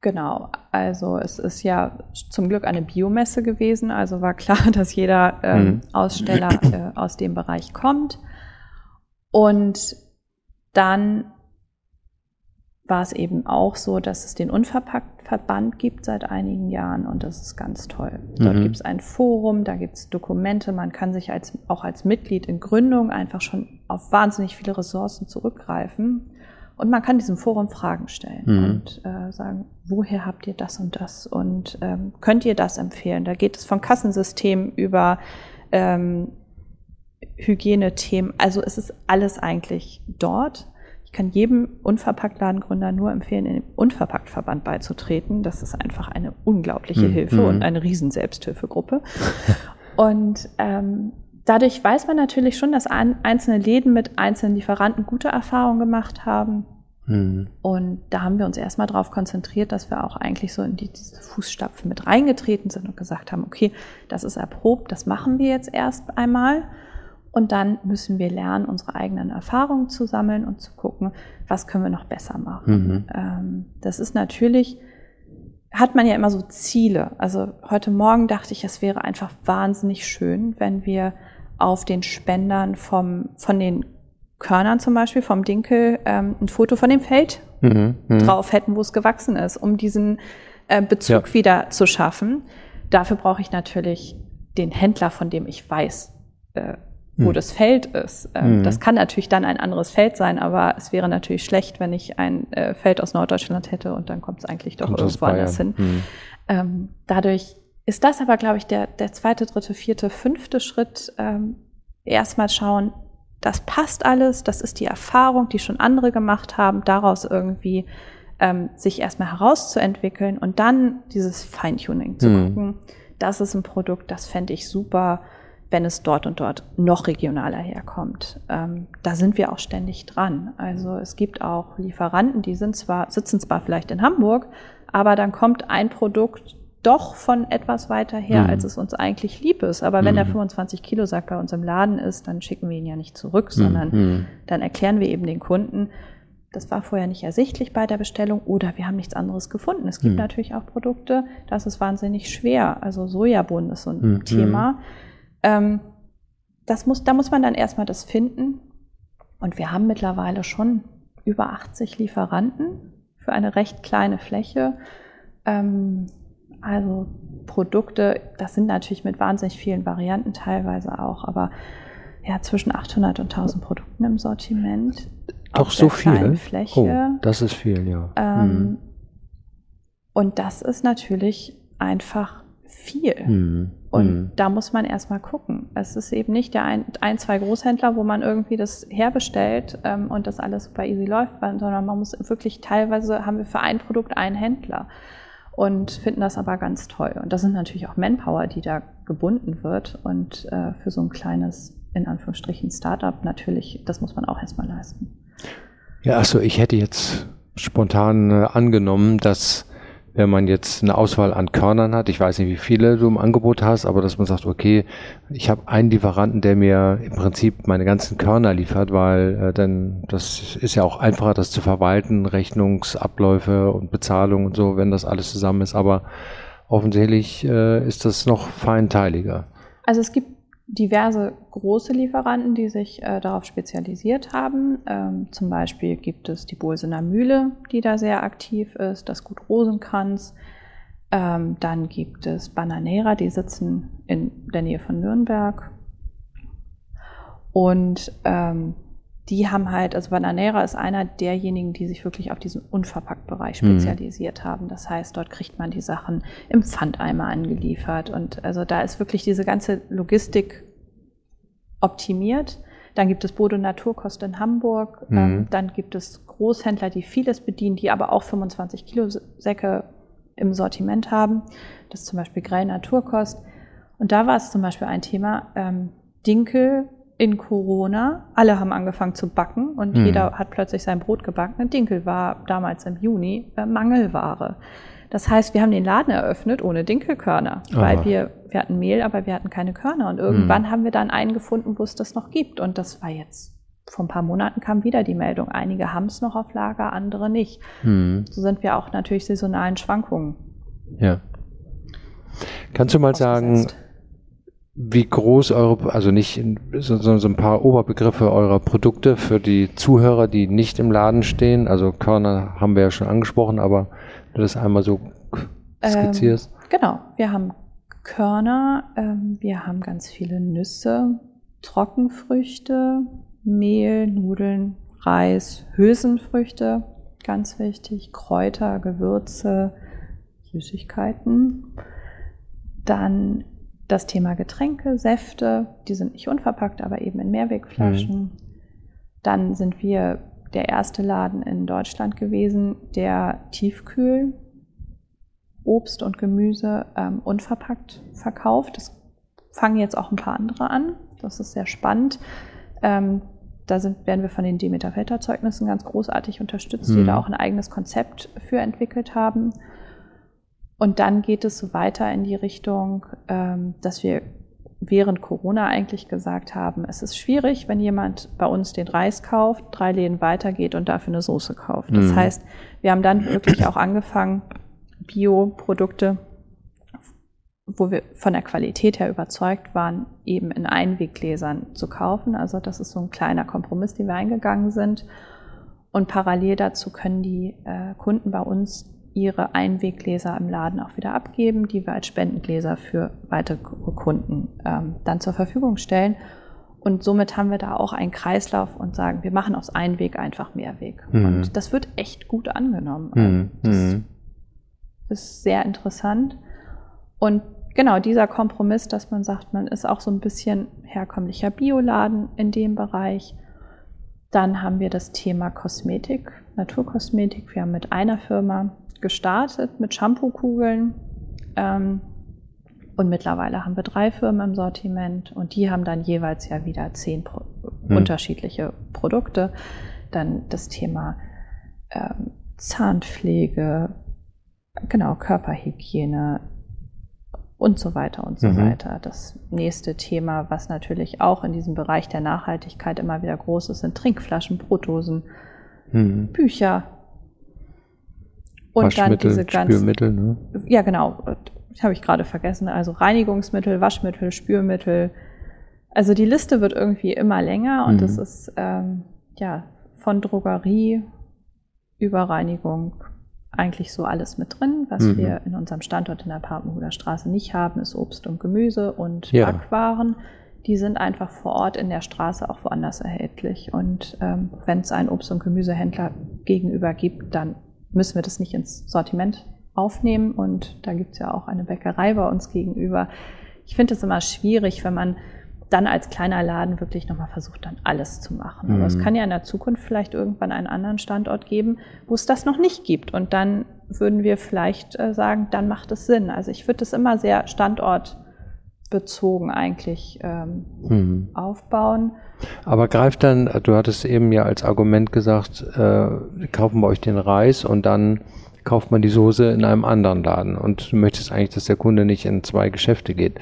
Genau, also es ist ja zum Glück eine Biomesse gewesen, also war klar, dass jeder ähm, mhm. Aussteller äh, aus dem Bereich kommt. Und dann war es eben auch so, dass es den Unverpackt-Verband gibt seit einigen Jahren und das ist ganz toll. Dort mhm. gibt es ein Forum, da gibt es Dokumente, man kann sich als, auch als Mitglied in Gründung einfach schon auf wahnsinnig viele Ressourcen zurückgreifen und man kann diesem Forum Fragen stellen mhm. und äh, sagen, woher habt ihr das und das und ähm, könnt ihr das empfehlen? Da geht es von Kassensystem über ähm, Hygienethemen, also es ist alles eigentlich dort kann jedem Unverpacktladengründer nur empfehlen, in den Unverpacktverband beizutreten. Das ist einfach eine unglaubliche mhm. Hilfe und mhm. eine riesen Selbsthilfegruppe. und ähm, dadurch weiß man natürlich schon, dass einzelne Läden mit einzelnen Lieferanten gute Erfahrungen gemacht haben. Mhm. Und da haben wir uns erstmal darauf konzentriert, dass wir auch eigentlich so in die, diese Fußstapfen mit reingetreten sind und gesagt haben, okay, das ist erprobt, das machen wir jetzt erst einmal. Und dann müssen wir lernen, unsere eigenen Erfahrungen zu sammeln und zu gucken, was können wir noch besser machen. Mhm. Ähm, das ist natürlich, hat man ja immer so Ziele. Also heute Morgen dachte ich, es wäre einfach wahnsinnig schön, wenn wir auf den Spendern vom, von den Körnern zum Beispiel, vom Dinkel, ähm, ein Foto von dem Feld mhm. Mhm. drauf hätten, wo es gewachsen ist, um diesen äh, Bezug ja. wieder zu schaffen. Dafür brauche ich natürlich den Händler, von dem ich weiß, äh, wo hm. das Feld ist. Ähm, hm. Das kann natürlich dann ein anderes Feld sein, aber es wäre natürlich schlecht, wenn ich ein äh, Feld aus Norddeutschland hätte und dann kommt es eigentlich doch kommt irgendwo anders hin. Hm. Ähm, dadurch ist das aber, glaube ich, der, der zweite, dritte, vierte, fünfte Schritt. Ähm, erstmal schauen, das passt alles, das ist die Erfahrung, die schon andere gemacht haben, daraus irgendwie ähm, sich erstmal herauszuentwickeln und dann dieses Feintuning zu hm. gucken. Das ist ein Produkt, das fände ich super wenn es dort und dort noch regionaler herkommt. Ähm, da sind wir auch ständig dran. Also es gibt auch Lieferanten, die sind zwar, sitzen zwar vielleicht in Hamburg, aber dann kommt ein Produkt doch von etwas weiter her, mhm. als es uns eigentlich lieb ist. Aber wenn mhm. der 25 Kilo Sack bei uns im Laden ist, dann schicken wir ihn ja nicht zurück, sondern mhm. dann erklären wir eben den Kunden, das war vorher nicht ersichtlich bei der Bestellung oder wir haben nichts anderes gefunden. Es gibt mhm. natürlich auch Produkte, das ist wahnsinnig schwer. Also Sojabohnen ist so ein mhm. Thema. Ähm, das muss, da muss man dann erstmal das finden. Und wir haben mittlerweile schon über 80 Lieferanten für eine recht kleine Fläche. Ähm, also Produkte, das sind natürlich mit wahnsinnig vielen Varianten teilweise auch, aber ja, zwischen 800 und 1000 Produkten im Sortiment. Doch so viel? Fläche. Oh, das ist viel, ja. Ähm, mhm. Und das ist natürlich einfach viel. Mhm. Und mhm. da muss man erstmal gucken. Es ist eben nicht der ein, ein zwei Großhändler, wo man irgendwie das herbestellt ähm, und das alles super easy läuft, sondern man muss wirklich teilweise haben wir für ein Produkt einen Händler und finden das aber ganz toll. Und das sind natürlich auch Manpower, die da gebunden wird. Und äh, für so ein kleines, in Anführungsstrichen, Startup natürlich, das muss man auch erstmal leisten. Ja, achso, ich hätte jetzt spontan äh, angenommen, dass wenn man jetzt eine Auswahl an Körnern hat, ich weiß nicht, wie viele du im Angebot hast, aber dass man sagt, okay, ich habe einen Lieferanten, der mir im Prinzip meine ganzen Körner liefert, weil äh, dann das ist ja auch einfacher, das zu verwalten, Rechnungsabläufe und Bezahlung und so, wenn das alles zusammen ist. Aber offensichtlich äh, ist das noch feinteiliger. Also es gibt diverse große Lieferanten, die sich äh, darauf spezialisiert haben. Ähm, zum Beispiel gibt es die Bolsener Mühle, die da sehr aktiv ist, das Gut Rosenkranz. Ähm, dann gibt es Bananera, die sitzen in der Nähe von Nürnberg. Und ähm, die haben halt, also Bananera ist einer derjenigen, die sich wirklich auf diesen Unverpacktbereich mhm. spezialisiert mhm. haben. Das heißt, dort kriegt man die Sachen im Pfandeimer angeliefert. Und also da ist wirklich diese ganze Logistik optimiert. Dann gibt es Bodo Naturkost in Hamburg. Mhm. Ähm, dann gibt es Großhändler, die vieles bedienen, die aber auch 25 Kilo Säcke im Sortiment haben. Das ist zum Beispiel Grell Naturkost. Und da war es zum Beispiel ein Thema, ähm, Dinkel in Corona, alle haben angefangen zu backen und mhm. jeder hat plötzlich sein Brot gebacken. Dinkel war damals im Juni äh, Mangelware. Das heißt, wir haben den Laden eröffnet ohne Dinkelkörner, Aha. weil wir, wir hatten Mehl, aber wir hatten keine Körner. Und irgendwann mhm. haben wir dann einen gefunden, wo es das noch gibt. Und das war jetzt, vor ein paar Monaten kam wieder die Meldung. Einige haben es noch auf Lager, andere nicht. Mhm. So sind wir auch natürlich saisonalen Schwankungen. Ja. Kannst du mal sagen, wie groß eure, also nicht so, so ein paar Oberbegriffe eurer Produkte für die Zuhörer, die nicht im Laden stehen. Also Körner haben wir ja schon angesprochen, aber du das einmal so skizzierst. Ähm, genau, wir haben Körner, ähm, wir haben ganz viele Nüsse, Trockenfrüchte, Mehl, Nudeln, Reis, Hülsenfrüchte, ganz wichtig, Kräuter, Gewürze, Süßigkeiten. Dann das Thema Getränke, Säfte, die sind nicht unverpackt, aber eben in Mehrwegflaschen. Mhm. Dann sind wir der erste Laden in Deutschland gewesen, der Tiefkühl Obst und Gemüse ähm, unverpackt verkauft. Das fangen jetzt auch ein paar andere an. Das ist sehr spannend. Ähm, da sind, werden wir von den Demeter Felderzeugnissen ganz großartig unterstützt, mhm. die da auch ein eigenes Konzept für entwickelt haben. Und dann geht es so weiter in die Richtung, ähm, dass wir während Corona eigentlich gesagt haben, es ist schwierig, wenn jemand bei uns den Reis kauft, drei Läden weitergeht und dafür eine Soße kauft. Das mhm. heißt, wir haben dann wirklich auch angefangen, Bioprodukte, wo wir von der Qualität her überzeugt waren, eben in Einweggläsern zu kaufen. Also das ist so ein kleiner Kompromiss, den wir eingegangen sind. Und parallel dazu können die äh, Kunden bei uns ihre Einweggläser im Laden auch wieder abgeben, die wir als Spendengläser für weitere Kunden ähm, dann zur Verfügung stellen. Und somit haben wir da auch einen Kreislauf und sagen, wir machen aus Einweg einfach Mehrweg. Mhm. Und das wird echt gut angenommen. Mhm. Das mhm. ist sehr interessant. Und genau dieser Kompromiss, dass man sagt, man ist auch so ein bisschen herkömmlicher Bioladen in dem Bereich. Dann haben wir das Thema Kosmetik, Naturkosmetik. Wir haben mit einer Firma gestartet mit Shampoo-Kugeln. Ähm, und mittlerweile haben wir drei Firmen im Sortiment und die haben dann jeweils ja wieder zehn Pro hm. unterschiedliche Produkte. Dann das Thema ähm, Zahnpflege, genau, Körperhygiene und so weiter und so mhm. weiter. Das nächste Thema, was natürlich auch in diesem Bereich der Nachhaltigkeit immer wieder groß ist, sind Trinkflaschen, Brotdosen, mhm. Bücher, und dann diese ganzen. Spülmittel, ne? Ja, genau. Das habe ich gerade vergessen. Also Reinigungsmittel, Waschmittel, Spülmittel. Also die Liste wird irgendwie immer länger und es mhm. ist ähm, ja von Drogerie über Reinigung eigentlich so alles mit drin. Was mhm. wir in unserem Standort in der Papenhuder Straße nicht haben, ist Obst und Gemüse und ja. Backwaren. Die sind einfach vor Ort in der Straße auch woanders erhältlich. Und ähm, wenn es einen Obst- und Gemüsehändler gegenüber gibt, dann müssen wir das nicht ins Sortiment aufnehmen. Und da gibt es ja auch eine Bäckerei bei uns gegenüber, ich finde es immer schwierig, wenn man dann als kleiner Laden wirklich nochmal versucht, dann alles zu machen. Aber es Mhm. kann ja in der Zukunft vielleicht irgendwann einen anderen Standort geben, wo es das noch nicht gibt. Und dann würden wir vielleicht äh, sagen, dann macht es Sinn. Also ich würde das immer sehr standortbezogen eigentlich ähm, Hm. aufbauen. Aber greift dann, du hattest eben ja als Argument gesagt, äh, kaufen wir euch den Reis und dann kauft man die Soße in einem anderen Laden und du möchtest eigentlich, dass der Kunde nicht in zwei Geschäfte geht.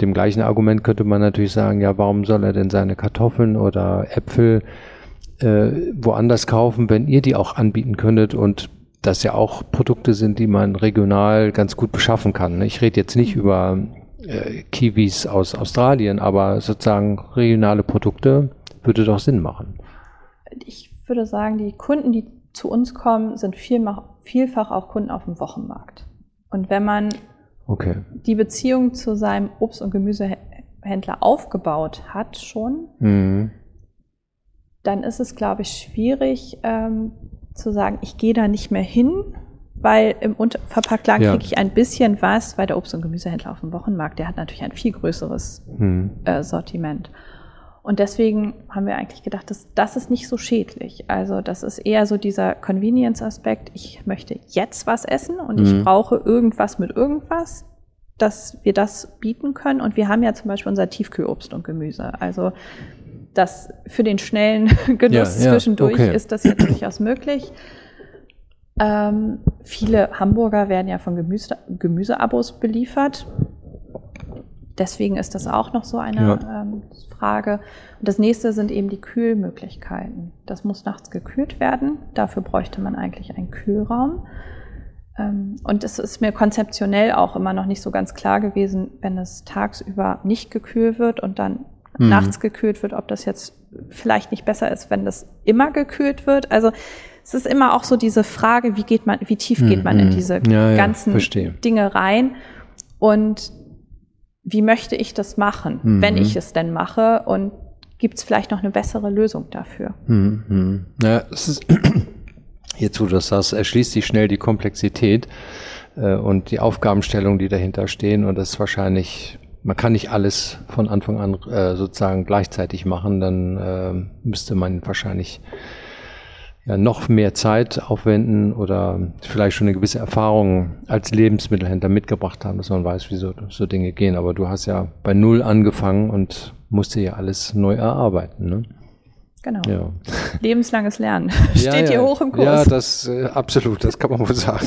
Dem gleichen Argument könnte man natürlich sagen, ja, warum soll er denn seine Kartoffeln oder Äpfel äh, woanders kaufen, wenn ihr die auch anbieten könntet und das ja auch Produkte sind, die man regional ganz gut beschaffen kann. ne? Ich rede jetzt nicht über äh, Kiwis aus Australien, aber sozusagen regionale Produkte würde doch Sinn machen. Ich würde sagen, die Kunden, die zu uns kommen, sind vielfach auch Kunden auf dem Wochenmarkt. Und wenn man Okay. die Beziehung zu seinem Obst- und Gemüsehändler aufgebaut hat schon, Mhm. dann ist es, glaube ich, schwierig ähm, zu sagen, ich gehe da nicht mehr hin, weil im Verpacktladen Ja. kriege ich ein bisschen was, weil der Obst- und Gemüsehändler auf dem Wochenmarkt, der hat natürlich ein viel größeres Mhm. äh, Sortiment. Und deswegen haben wir eigentlich gedacht, dass, das ist nicht so schädlich. Also das ist eher so dieser Convenience-Aspekt. Ich möchte jetzt was essen und Mhm. ich brauche irgendwas mit irgendwas, dass wir das bieten können. Und wir haben ja zum Beispiel unser Tiefkühlobst und Gemüse. Also das für den schnellen Genuss Ja, ja, zwischendurch okay. ist das jetzt durchaus möglich. Ähm, viele Hamburger werden ja von Gemüse, Gemüseabos beliefert. Deswegen ist das auch noch so eine ähm, Frage. Und das nächste sind eben die Kühlmöglichkeiten. Das muss nachts gekühlt werden. Dafür bräuchte man eigentlich einen Kühlraum. Ähm, und es ist mir konzeptionell auch immer noch nicht so ganz klar gewesen, wenn es tagsüber nicht gekühlt wird und dann Mhm. nachts gekühlt wird, ob das jetzt vielleicht nicht besser ist, wenn das immer gekühlt wird. Also es ist immer auch so diese Frage, wie geht man, wie tief geht man in Mhm. diese Ja, ja, ganzen verstehe. Dinge rein und wie möchte ich das machen, Mhm. wenn ich es denn mache und gibt es vielleicht noch eine bessere Lösung dafür? Mhm. Mhm. Ja, es ist jetzt, wo du das sagst, erschließt sich schnell die Komplexität äh, und die Aufgabenstellungen, die dahinter stehen. Und das ist wahrscheinlich, man kann nicht alles von Anfang an äh, sozusagen gleichzeitig machen, dann äh, müsste man wahrscheinlich ja, noch mehr Zeit aufwenden oder vielleicht schon eine gewisse Erfahrung als Lebensmittelhändler mitgebracht haben, dass man weiß, wie so, so Dinge gehen. Aber du hast ja bei Null angefangen und musste ja alles neu erarbeiten. Ne? Genau. Ja. Lebenslanges Lernen Ja, steht ja. hier hoch im Kurs. Ja, das äh, absolut, das kann man wohl sagen.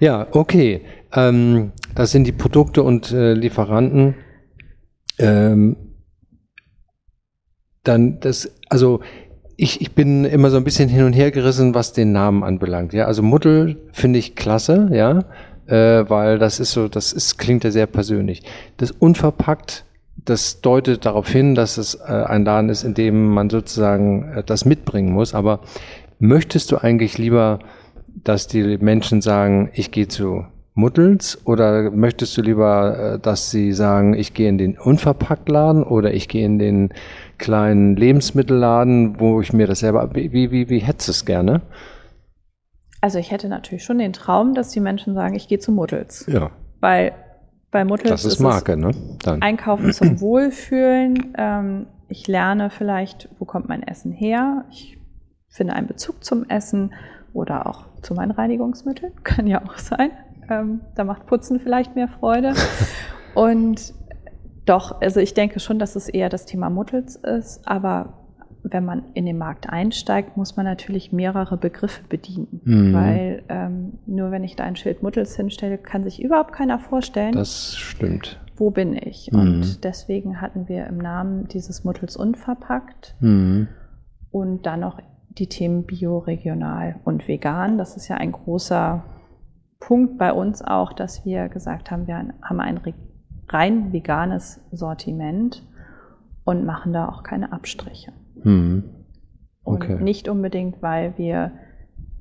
ja, okay. Ähm, das sind die Produkte und äh, Lieferanten. Ähm, dann das, also ich, ich bin immer so ein bisschen hin und her gerissen, was den Namen anbelangt. Ja, also Muddel finde ich klasse, ja, äh, weil das ist so, das ist klingt ja sehr persönlich. Das unverpackt, das deutet darauf hin, dass es äh, ein Laden ist, in dem man sozusagen äh, das mitbringen muss. Aber möchtest du eigentlich lieber, dass die Menschen sagen, ich gehe zu Muddels oder möchtest du lieber, äh, dass sie sagen, ich gehe in den Unverpacktladen oder ich gehe in den kleinen Lebensmittelladen, wo ich mir das selber, wie, wie, wie, hättest du es gerne? Also ich hätte natürlich schon den Traum, dass die Menschen sagen, ich gehe zu Muddels. Ja, Weil bei Muddels das ist es Marke, ne? Dann. Einkaufen zum Wohlfühlen. Ähm, ich lerne vielleicht, wo kommt mein Essen her. Ich finde einen Bezug zum Essen oder auch zu meinen Reinigungsmitteln. Kann ja auch sein. Ähm, da macht Putzen vielleicht mehr Freude. Und doch, also ich denke schon, dass es eher das Thema Muttels ist, aber wenn man in den Markt einsteigt, muss man natürlich mehrere Begriffe bedienen. Mhm. Weil ähm, nur wenn ich da ein Schild Muttels hinstelle, kann sich überhaupt keiner vorstellen, Das stimmt. wo bin ich? Mhm. Und deswegen hatten wir im Namen dieses Muttels unverpackt Mhm. und dann noch die Themen Bio, Regional und Vegan. Das ist ja ein großer Punkt bei uns auch, dass wir gesagt haben, wir haben ein re- rein veganes Sortiment und machen da auch keine Abstriche. Und Okay. nicht unbedingt, weil wir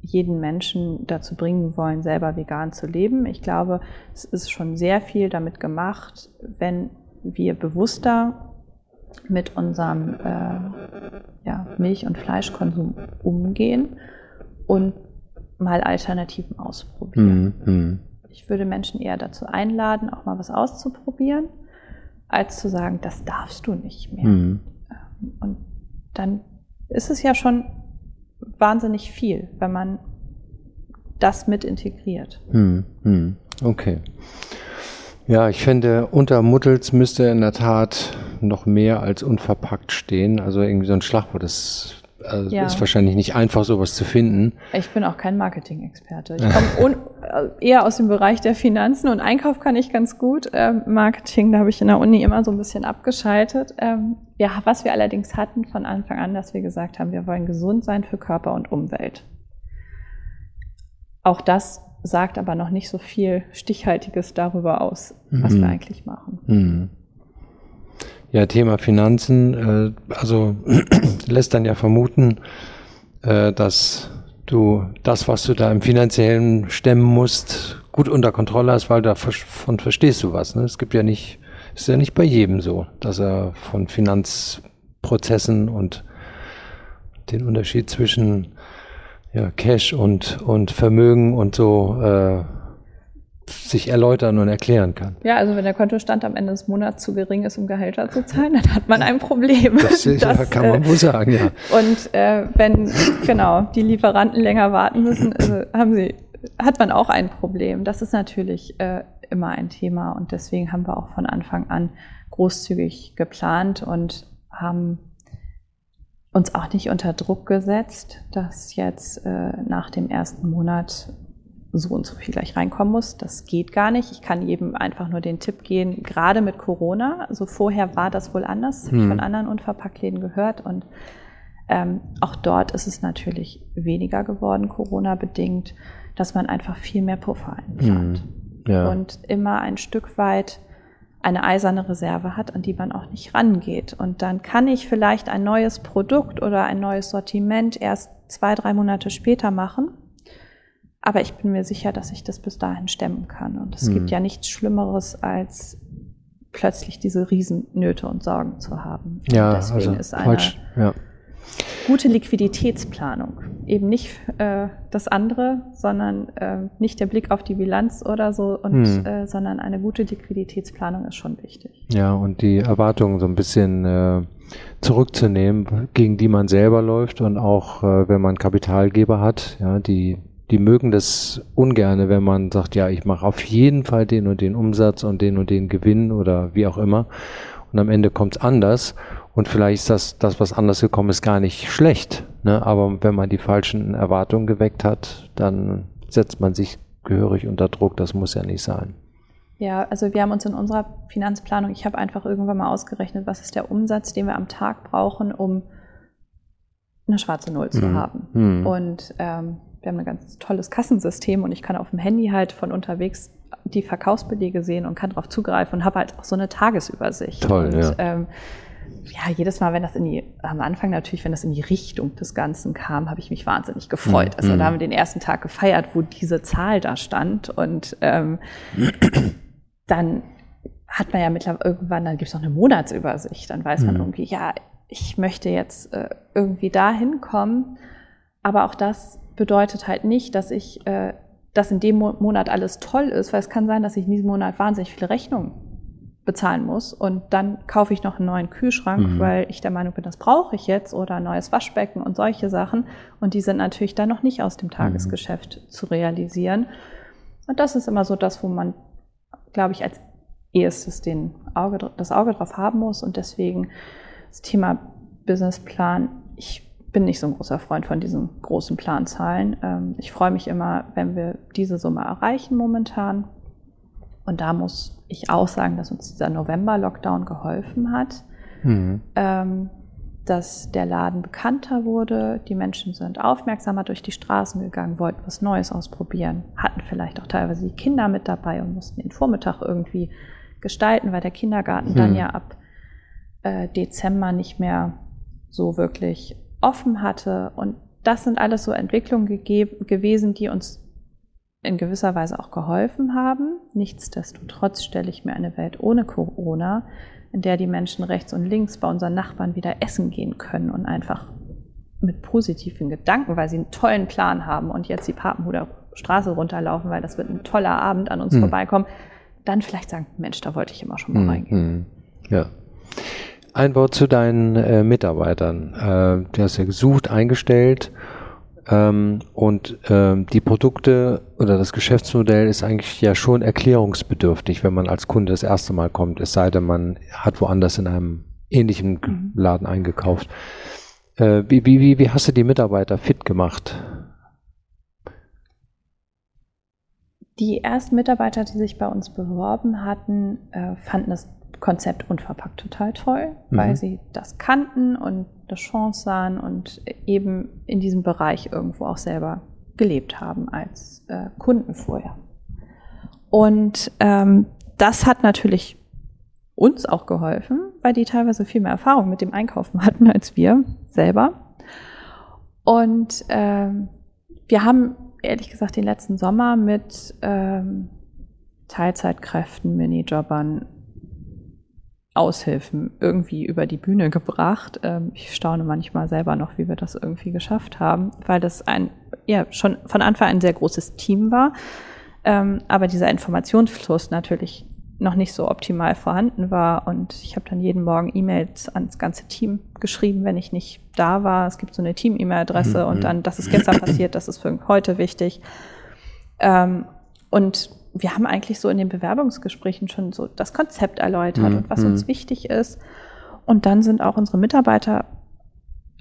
jeden Menschen dazu bringen wollen, selber vegan zu leben. Ich glaube, es ist schon sehr viel damit gemacht, wenn wir bewusster mit unserem äh, ja, Milch- und Fleischkonsum umgehen und mal Alternativen ausprobieren. Mhm. Mhm. Ich würde Menschen eher dazu einladen, auch mal was auszuprobieren, als zu sagen, das darfst du nicht mehr. Mhm. Und dann ist es ja schon wahnsinnig viel, wenn man das mit integriert. Hm, hm, okay. Ja, ich finde, unter Muttels müsste in der Tat noch mehr als unverpackt stehen. Also irgendwie so ein Schlagwort, das also ja. ist wahrscheinlich nicht einfach, sowas zu finden. Ich bin auch kein Marketing-Experte. Ich komme äh, eher aus dem Bereich der Finanzen und Einkauf kann ich ganz gut. Ähm, Marketing, da habe ich in der Uni immer so ein bisschen abgeschaltet. Ähm, ja, was wir allerdings hatten von Anfang an, dass wir gesagt haben, wir wollen gesund sein für Körper und Umwelt. Auch das sagt aber noch nicht so viel Stichhaltiges darüber aus, was mhm. wir eigentlich machen. Mhm. Ja, Thema Finanzen, äh, also lässt dann ja vermuten, äh, dass du das, was du da im finanziellen stemmen musst, gut unter Kontrolle hast, weil davon verstehst du was. Ne? Es gibt ja nicht, ist ja nicht bei jedem so, dass er von Finanzprozessen und den Unterschied zwischen ja, Cash und, und Vermögen und so äh, sich erläutern und erklären kann. Ja, also wenn der Kontostand am Ende des Monats zu gering ist, um Gehälter zu zahlen, dann hat man ein Problem. Das, das ja, kann man wohl sagen, ja. Und äh, wenn genau die Lieferanten länger warten müssen, also haben sie, hat man auch ein Problem. Das ist natürlich äh, immer ein Thema und deswegen haben wir auch von Anfang an großzügig geplant und haben uns auch nicht unter Druck gesetzt, dass jetzt äh, nach dem ersten Monat so und so viel gleich reinkommen muss. Das geht gar nicht. Ich kann jedem einfach nur den Tipp geben, gerade mit Corona. Also vorher war das wohl anders, das hm. habe ich von anderen Unverpacktläden gehört. Und ähm, auch dort ist es natürlich weniger geworden, Corona-bedingt, dass man einfach viel mehr Puffer einplant. Hm. Ja. Und immer ein Stück weit eine eiserne Reserve hat, an die man auch nicht rangeht. Und dann kann ich vielleicht ein neues Produkt oder ein neues Sortiment erst zwei, drei Monate später machen aber ich bin mir sicher, dass ich das bis dahin stemmen kann. Und es mhm. gibt ja nichts Schlimmeres, als plötzlich diese Riesennöte und Sorgen zu haben. Ja, und deswegen also ist eine falsch, ja. gute Liquiditätsplanung eben nicht äh, das andere, sondern äh, nicht der Blick auf die Bilanz oder so, und, mhm. äh, sondern eine gute Liquiditätsplanung ist schon wichtig. Ja, und die Erwartungen so ein bisschen äh, zurückzunehmen, gegen die man selber läuft und auch äh, wenn man Kapitalgeber hat, ja, die die mögen das ungerne, wenn man sagt, ja, ich mache auf jeden Fall den und den Umsatz und den und den Gewinn oder wie auch immer. Und am Ende kommt es anders. Und vielleicht ist das, das, was anders gekommen ist, gar nicht schlecht. Ne? Aber wenn man die falschen Erwartungen geweckt hat, dann setzt man sich gehörig unter Druck. Das muss ja nicht sein. Ja, also wir haben uns in unserer Finanzplanung, ich habe einfach irgendwann mal ausgerechnet, was ist der Umsatz, den wir am Tag brauchen, um eine schwarze Null zu mhm. haben. Mhm. Und ähm, wir haben ein ganz tolles Kassensystem und ich kann auf dem Handy halt von unterwegs die Verkaufsbelege sehen und kann darauf zugreifen und habe halt auch so eine Tagesübersicht. Toll, und, ja. Ähm, ja, jedes Mal, wenn das in die, am Anfang natürlich, wenn das in die Richtung des Ganzen kam, habe ich mich wahnsinnig gefreut. Mhm. Also da haben wir den ersten Tag gefeiert, wo diese Zahl da stand und ähm, dann hat man ja mittlerweile irgendwann, dann gibt es noch eine Monatsübersicht, dann weiß man mhm. irgendwie, ja, ich möchte jetzt äh, irgendwie da hinkommen, aber auch das bedeutet halt nicht, dass ich, äh, dass in dem Monat alles toll ist, weil es kann sein, dass ich in diesem Monat wahnsinnig viele Rechnungen bezahlen muss und dann kaufe ich noch einen neuen Kühlschrank, mhm. weil ich der Meinung bin, das brauche ich jetzt oder ein neues Waschbecken und solche Sachen und die sind natürlich dann noch nicht aus dem Tagesgeschäft mhm. zu realisieren. Und das ist immer so das, wo man, glaube ich, als erstes den Auge, das Auge drauf haben muss und deswegen das Thema Businessplan, ich bin nicht so ein großer Freund von diesen großen Planzahlen. Ähm, ich freue mich immer, wenn wir diese Summe erreichen momentan. Und da muss ich auch sagen, dass uns dieser November-Lockdown geholfen hat, mhm. Ähm, dass der Laden bekannter wurde. Die Menschen sind aufmerksamer durch die Straßen gegangen, wollten was Neues ausprobieren, hatten vielleicht auch teilweise die Kinder mit dabei und mussten den Vormittag irgendwie gestalten, weil der Kindergarten mhm. dann ja ab äh, Dezember nicht mehr so wirklich offen hatte. Und das sind alles so Entwicklungen gewesen, die uns in gewisser Weise auch geholfen haben. Nichtsdestotrotz stelle ich mir eine Welt ohne Corona, in der die Menschen rechts und links bei unseren Nachbarn wieder essen gehen können und einfach mit positiven Gedanken, weil sie einen tollen Plan haben und jetzt die Papenhuder Straße runterlaufen, weil das wird ein toller Abend an uns Mhm. vorbeikommen, dann vielleicht sagen, Mensch, da wollte ich immer schon mal Mhm, reingehen. mhm. Ja. Ein Wort zu deinen äh, Mitarbeitern. Äh, du hast ja gesucht, eingestellt ähm, und ähm, die Produkte oder das Geschäftsmodell ist eigentlich ja schon erklärungsbedürftig, wenn man als Kunde das erste Mal kommt, es sei denn, man hat woanders in einem ähnlichen Mhm. Laden eingekauft. Äh, wie, wie, wie, wie hast du die Mitarbeiter fit gemacht? Die ersten Mitarbeiter, die sich bei uns beworben hatten, äh, fanden das Konzept unverpackt total toll, Mhm. weil sie das kannten und eine Chance sahen und eben in diesem Bereich irgendwo auch selber gelebt haben als äh, Kunden vorher. Und ähm, das hat natürlich uns auch geholfen, weil die teilweise viel mehr Erfahrung mit dem Einkaufen hatten als wir selber. Und ähm, wir haben ehrlich gesagt den letzten Sommer mit ähm, Teilzeitkräften, Minijobbern, Aushilfen irgendwie über die Bühne gebracht. Ähm, ich staune manchmal selber noch, wie wir das irgendwie geschafft haben, weil das ein ja schon von Anfang an ein sehr großes Team war, ähm, aber dieser Informationsfluss natürlich noch nicht so optimal vorhanden war. Und ich habe dann jeden Morgen E-Mails ans ganze Team geschrieben, wenn ich nicht da war. Es gibt so eine Team-E-Mail-Adresse Mhm. und dann, das ist gestern passiert, das ist für heute wichtig. Ähm, und wir haben eigentlich so in den Bewerbungsgesprächen schon so das Konzept erläutert Mhm. und was Mhm. uns wichtig ist. Und dann sind auch unsere Mitarbeiter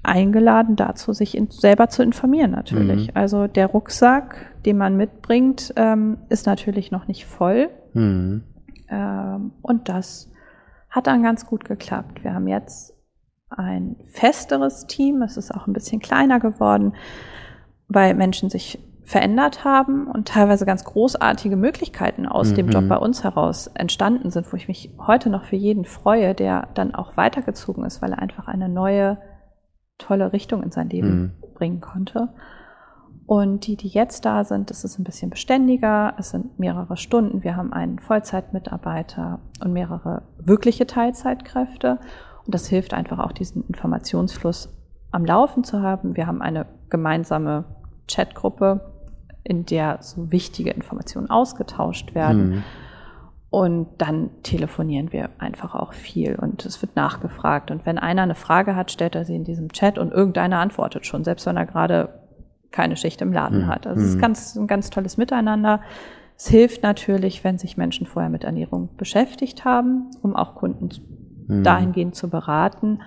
eingeladen dazu, sich in, selber zu informieren natürlich. Mhm. Also der Rucksack, den man mitbringt, ähm, ist natürlich noch nicht voll. Mhm. Ähm, und das hat dann ganz gut geklappt. Wir haben jetzt ein festeres Team. Es ist auch ein bisschen kleiner geworden, weil Menschen sich verändert haben und teilweise ganz großartige Möglichkeiten aus dem Mhm. Job bei uns heraus entstanden sind, wo ich mich heute noch für jeden freue, der dann auch weitergezogen ist, weil er einfach eine neue, tolle Richtung in sein Leben Mhm. bringen konnte. Und die, die jetzt da sind, das ist ein bisschen beständiger. Es sind mehrere Stunden. Wir haben einen Vollzeitmitarbeiter und mehrere wirkliche Teilzeitkräfte. Und das hilft einfach auch, diesen Informationsfluss am Laufen zu haben. Wir haben eine gemeinsame Chatgruppe, in der so wichtige Informationen ausgetauscht werden. Mhm. Und dann telefonieren wir einfach auch viel und es wird nachgefragt. Und wenn einer eine Frage hat, stellt er sie in diesem Chat und irgendeiner antwortet schon, selbst wenn er gerade keine Schicht im Laden Mhm. hat. Also es ist Mhm. ganz, ein ganz tolles Miteinander. Es hilft natürlich, wenn sich Menschen vorher mit Ernährung beschäftigt haben, um auch Kunden Mhm. dahingehend zu beraten.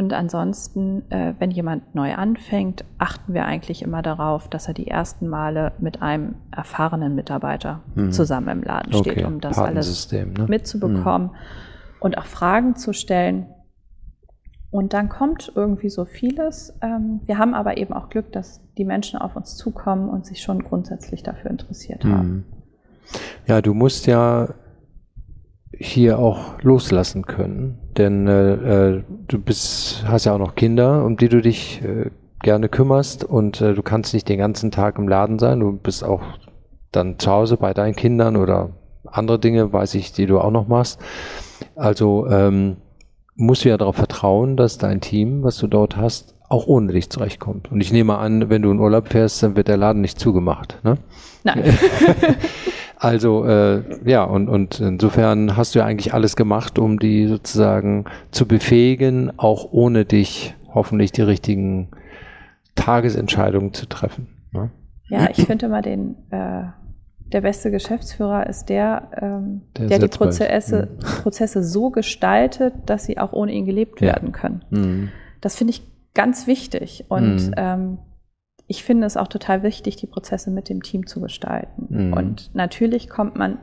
Und ansonsten, äh, wenn jemand neu anfängt, achten wir eigentlich immer darauf, dass er die ersten Male mit einem erfahrenen Mitarbeiter Mhm. zusammen im Laden steht, Okay, um das alles ne? mitzubekommen und auch Fragen zu stellen. Und dann kommt irgendwie so vieles. Ähm, Wir haben aber eben auch Glück, dass die Menschen auf uns zukommen und sich schon grundsätzlich dafür interessiert haben. Mhm. Ja, du musst ja hier auch loslassen können, denn äh, äh, du bist, hast ja auch noch Kinder, um die du dich äh, gerne kümmerst und äh, du kannst nicht den ganzen Tag im Laden sein. Du bist auch dann zu Hause bei deinen Kindern oder andere Dinge, weiß ich, die du auch noch machst. Also ähm, musst du ja darauf vertrauen, dass dein Team, was du dort hast, auch ohne dich zurechtkommt. Und ich nehme an, wenn du in Urlaub fährst, dann wird der Laden nicht zugemacht. Ne? Nein. Also äh, ja, und, und insofern hast du ja eigentlich alles gemacht, um die sozusagen zu befähigen, auch ohne dich hoffentlich die richtigen Tagesentscheidungen zu treffen. Ne? Ja, ich finde immer den, äh, der beste Geschäftsführer ist der, ähm, Der der, die. Prozesse, Prozesse so gestaltet, dass sie auch ohne ihn gelebt Ja. werden können. Mhm. Das finde ich ganz wichtig. Und Mhm. ähm, ich finde es auch total wichtig, die Prozesse mit dem Team zu gestalten. Mhm. Und natürlich kommt man,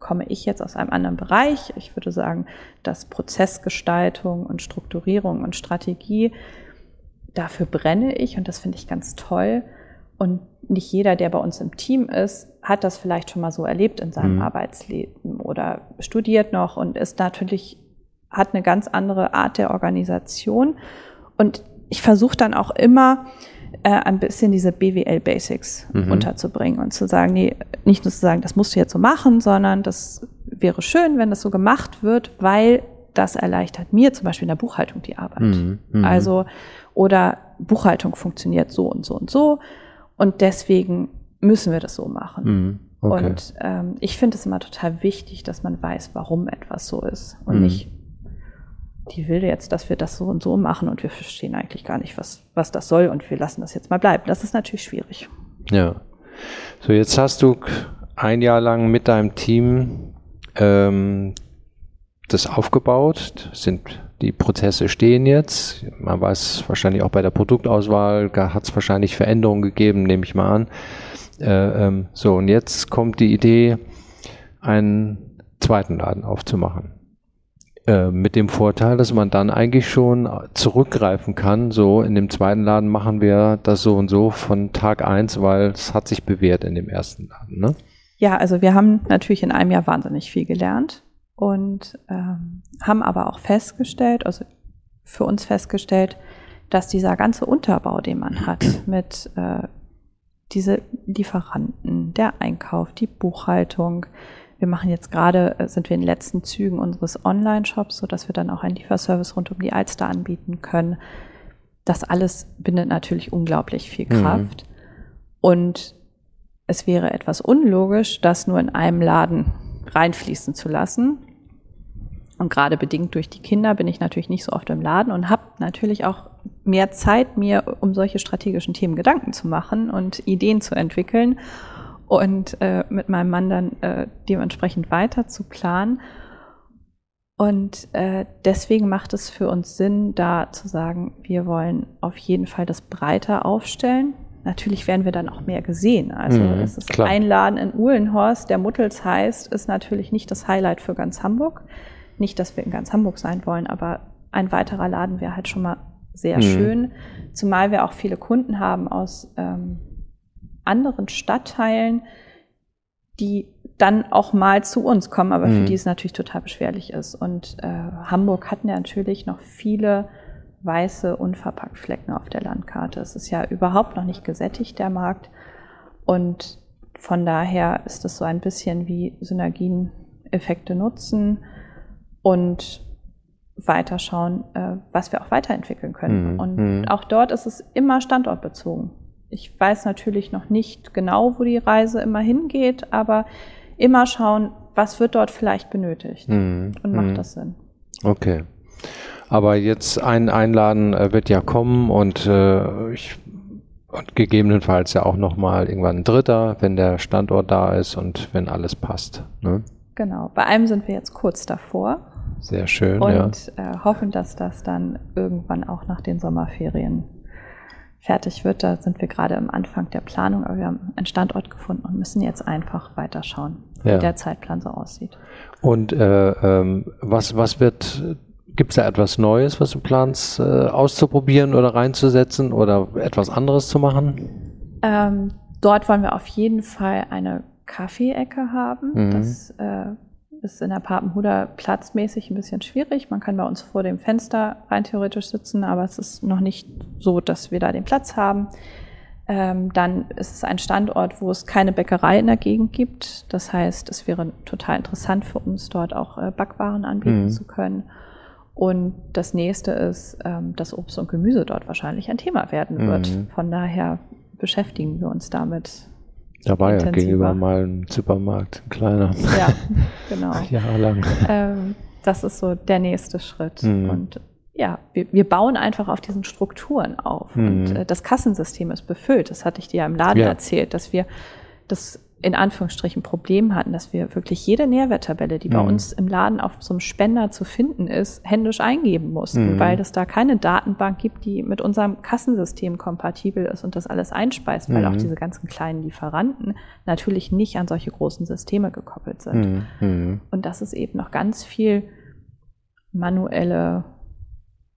komme ich jetzt aus einem anderen Bereich. Ich würde sagen, dass Prozessgestaltung und Strukturierung und Strategie, dafür brenne ich und das finde ich ganz toll. Und nicht jeder, der bei uns im Team ist, hat das vielleicht schon mal so erlebt in seinem Mhm. Arbeitsleben oder studiert noch und ist natürlich, hat eine ganz andere Art der Organisation. Und ich versuche dann auch immer, äh, ein bisschen diese BWL-Basics Mhm. unterzubringen und zu sagen, nee, nicht nur zu sagen, das musst du jetzt so machen, sondern das wäre schön, wenn das so gemacht wird, weil das erleichtert mir zum Beispiel in der Buchhaltung die Arbeit. Mhm. Mhm. Also, oder Buchhaltung funktioniert so und so und so. Und deswegen müssen wir das so machen. Mhm. Okay. Und ähm, ich finde es immer total wichtig, dass man weiß, warum etwas so ist und Mhm. nicht, die will jetzt, dass wir das so und so machen und wir verstehen eigentlich gar nicht, was, was das soll und wir lassen das jetzt mal bleiben. Das ist natürlich schwierig. Ja. So, jetzt hast du ein Jahr lang mit deinem Team ähm, das aufgebaut. Sind die Prozesse stehen jetzt. Man weiß wahrscheinlich auch bei der Produktauswahl hat es wahrscheinlich Veränderungen gegeben, nehme ich mal an. Äh, ähm, so, und jetzt kommt die Idee, einen zweiten Laden aufzumachen. Äh, mit dem Vorteil, dass man dann eigentlich schon zurückgreifen kann, so in dem zweiten Laden machen wir das so und so von Tag eins, weil es hat sich bewährt in dem ersten Laden. Ne? Ja, also wir haben natürlich in einem Jahr wahnsinnig viel gelernt und ähm, haben aber auch festgestellt, also für uns festgestellt, dass dieser ganze Unterbau, den man hat, mit äh, diese Lieferanten, der Einkauf, die Buchhaltung, wir machen jetzt gerade, äh, sind wir in den letzten Zügen unseres Online-Shops, sodass wir dann auch einen Lieferservice rund um die Alster anbieten können. Das alles bindet natürlich unglaublich viel Mhm. Kraft. Und es wäre etwas unlogisch, das nur in einem Laden reinfließen zu lassen. Und gerade bedingt durch die Kinder bin ich natürlich nicht so oft im Laden und habe natürlich auch mehr Zeit, mir um solche strategischen Themen Gedanken zu machen und Ideen zu entwickeln und äh, mit meinem Mann dann äh, dementsprechend weiter zu planen. Und äh, deswegen macht es für uns Sinn, da zu sagen, wir wollen auf jeden Fall das breiter aufstellen. Natürlich werden wir dann auch mehr gesehen. Also Mhm, es ist klar. ein Laden in Uhlenhorst, der Muttels heißt, ist natürlich nicht das Highlight für ganz Hamburg. Nicht, dass wir in ganz Hamburg sein wollen, aber ein weiterer Laden wäre halt schon mal sehr Mhm. schön. Zumal wir auch viele Kunden haben aus ähm, anderen Stadtteilen, die dann auch mal zu uns kommen, aber Mhm. für die es natürlich total beschwerlich ist. Und äh, Hamburg hat ja natürlich noch viele weiße unverpackt Flecken auf der Landkarte. Es ist ja überhaupt noch nicht gesättigt, der Markt. Und von daher ist es so ein bisschen wie Synergieneffekte nutzen und weiterschauen, äh, was wir auch weiterentwickeln können. Mhm. Und Mhm. auch dort ist es immer standortbezogen. Ich weiß natürlich noch nicht genau, wo die Reise immer hingeht, aber immer schauen, was wird dort vielleicht benötigt Mhm. und macht Mhm. das Sinn. Okay. Aber jetzt ein Einladen äh, wird ja kommen und, äh, ich, und gegebenenfalls ja auch nochmal irgendwann ein dritter, wenn der Standort da ist und wenn alles passt. Ne? Genau. Bei einem sind wir jetzt kurz davor Sehr schön, ja. und äh, hoffen, dass das dann irgendwann auch nach den Sommerferien fertig wird. Da sind wir gerade am Anfang der Planung, aber wir haben einen Standort gefunden und müssen jetzt einfach weiterschauen, Ja. wie der Zeitplan so aussieht. Und äh, ähm, was, was wird, gibt es da etwas Neues, was du planst äh, auszuprobieren oder reinzusetzen oder etwas anderes zu machen? Ähm, dort wollen wir auf jeden Fall eine Kaffeeecke haben. Mhm. Das äh, ist in der Papenhuder platzmäßig ein bisschen schwierig. Man kann bei uns vor dem Fenster rein theoretisch sitzen, aber es ist noch nicht so, dass wir da den Platz haben. Ähm, dann ist es ein Standort, wo es keine Bäckerei in der Gegend gibt. Das heißt, es wäre total interessant für uns, dort auch äh, Backwaren anbieten Mhm. zu können. Und das nächste ist, ähm, dass Obst und Gemüse dort wahrscheinlich ein Thema werden wird. Mhm. Von daher beschäftigen wir uns damit. Da war ja Intensiver. gegenüber mal ein Supermarkt, ein kleiner, Ja, genau. jahrelang. ähm, das ist so der nächste Schritt. Mhm. Und ja, wir, wir bauen einfach auf diesen Strukturen auf. Mhm. Und äh, das Kassensystem ist befüllt. Das hatte ich dir ja im Laden Ja. erzählt, dass wir das in Anführungsstrichen Problem hatten, dass wir wirklich jede Nährwerttabelle, die bei Mhm. uns im Laden auf so einem Spender zu finden ist, händisch eingeben mussten, Mhm. weil es da keine Datenbank gibt, die mit unserem Kassensystem kompatibel ist und das alles einspeist, weil Mhm. auch diese ganzen kleinen Lieferanten natürlich nicht an solche großen Systeme gekoppelt sind. Mhm. Mhm. Und das ist eben noch ganz viel manuelle,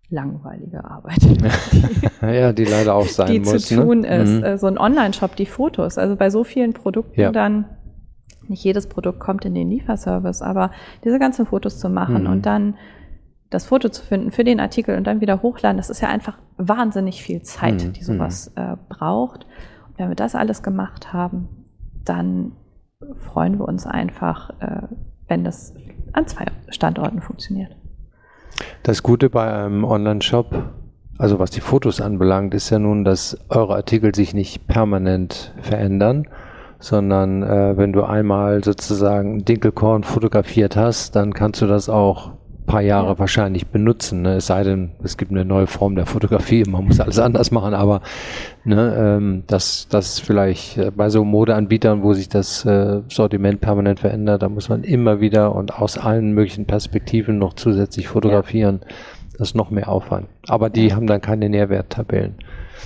langweilige Arbeit, Ja, die leider auch sein die muss. zu tun ne? ist. Mhm. Äh, So ein Online-Shop, die Fotos, also bei so vielen Produkten Ja. dann, nicht jedes Produkt kommt in den Lieferservice, aber diese ganzen Fotos zu machen Mhm. und dann das Foto zu finden für den Artikel und dann wieder hochladen, das ist ja einfach wahnsinnig viel Zeit, Mhm. die sowas äh, braucht. Und wenn wir das alles gemacht haben, dann freuen wir uns einfach, äh, wenn das an zwei Standorten funktioniert. Das Gute bei einem Online-Shop, also was die Fotos anbelangt, ist ja nun, dass eure Artikel sich nicht permanent verändern sondern äh, wenn du einmal sozusagen Dinkelkorn fotografiert hast, dann kannst du das auch paar Jahre ja. wahrscheinlich benutzen. Ne? Es sei denn, es gibt eine neue Form der Fotografie, man muss alles anders machen, aber ne, ähm, das, das ist vielleicht äh, bei so Modeanbietern, wo sich das äh, Sortiment permanent verändert, da muss man immer wieder und aus allen möglichen Perspektiven noch zusätzlich fotografieren. Ja. Das ist noch mehr Aufwand. Aber die ja. haben dann keine Nährwerttabellen.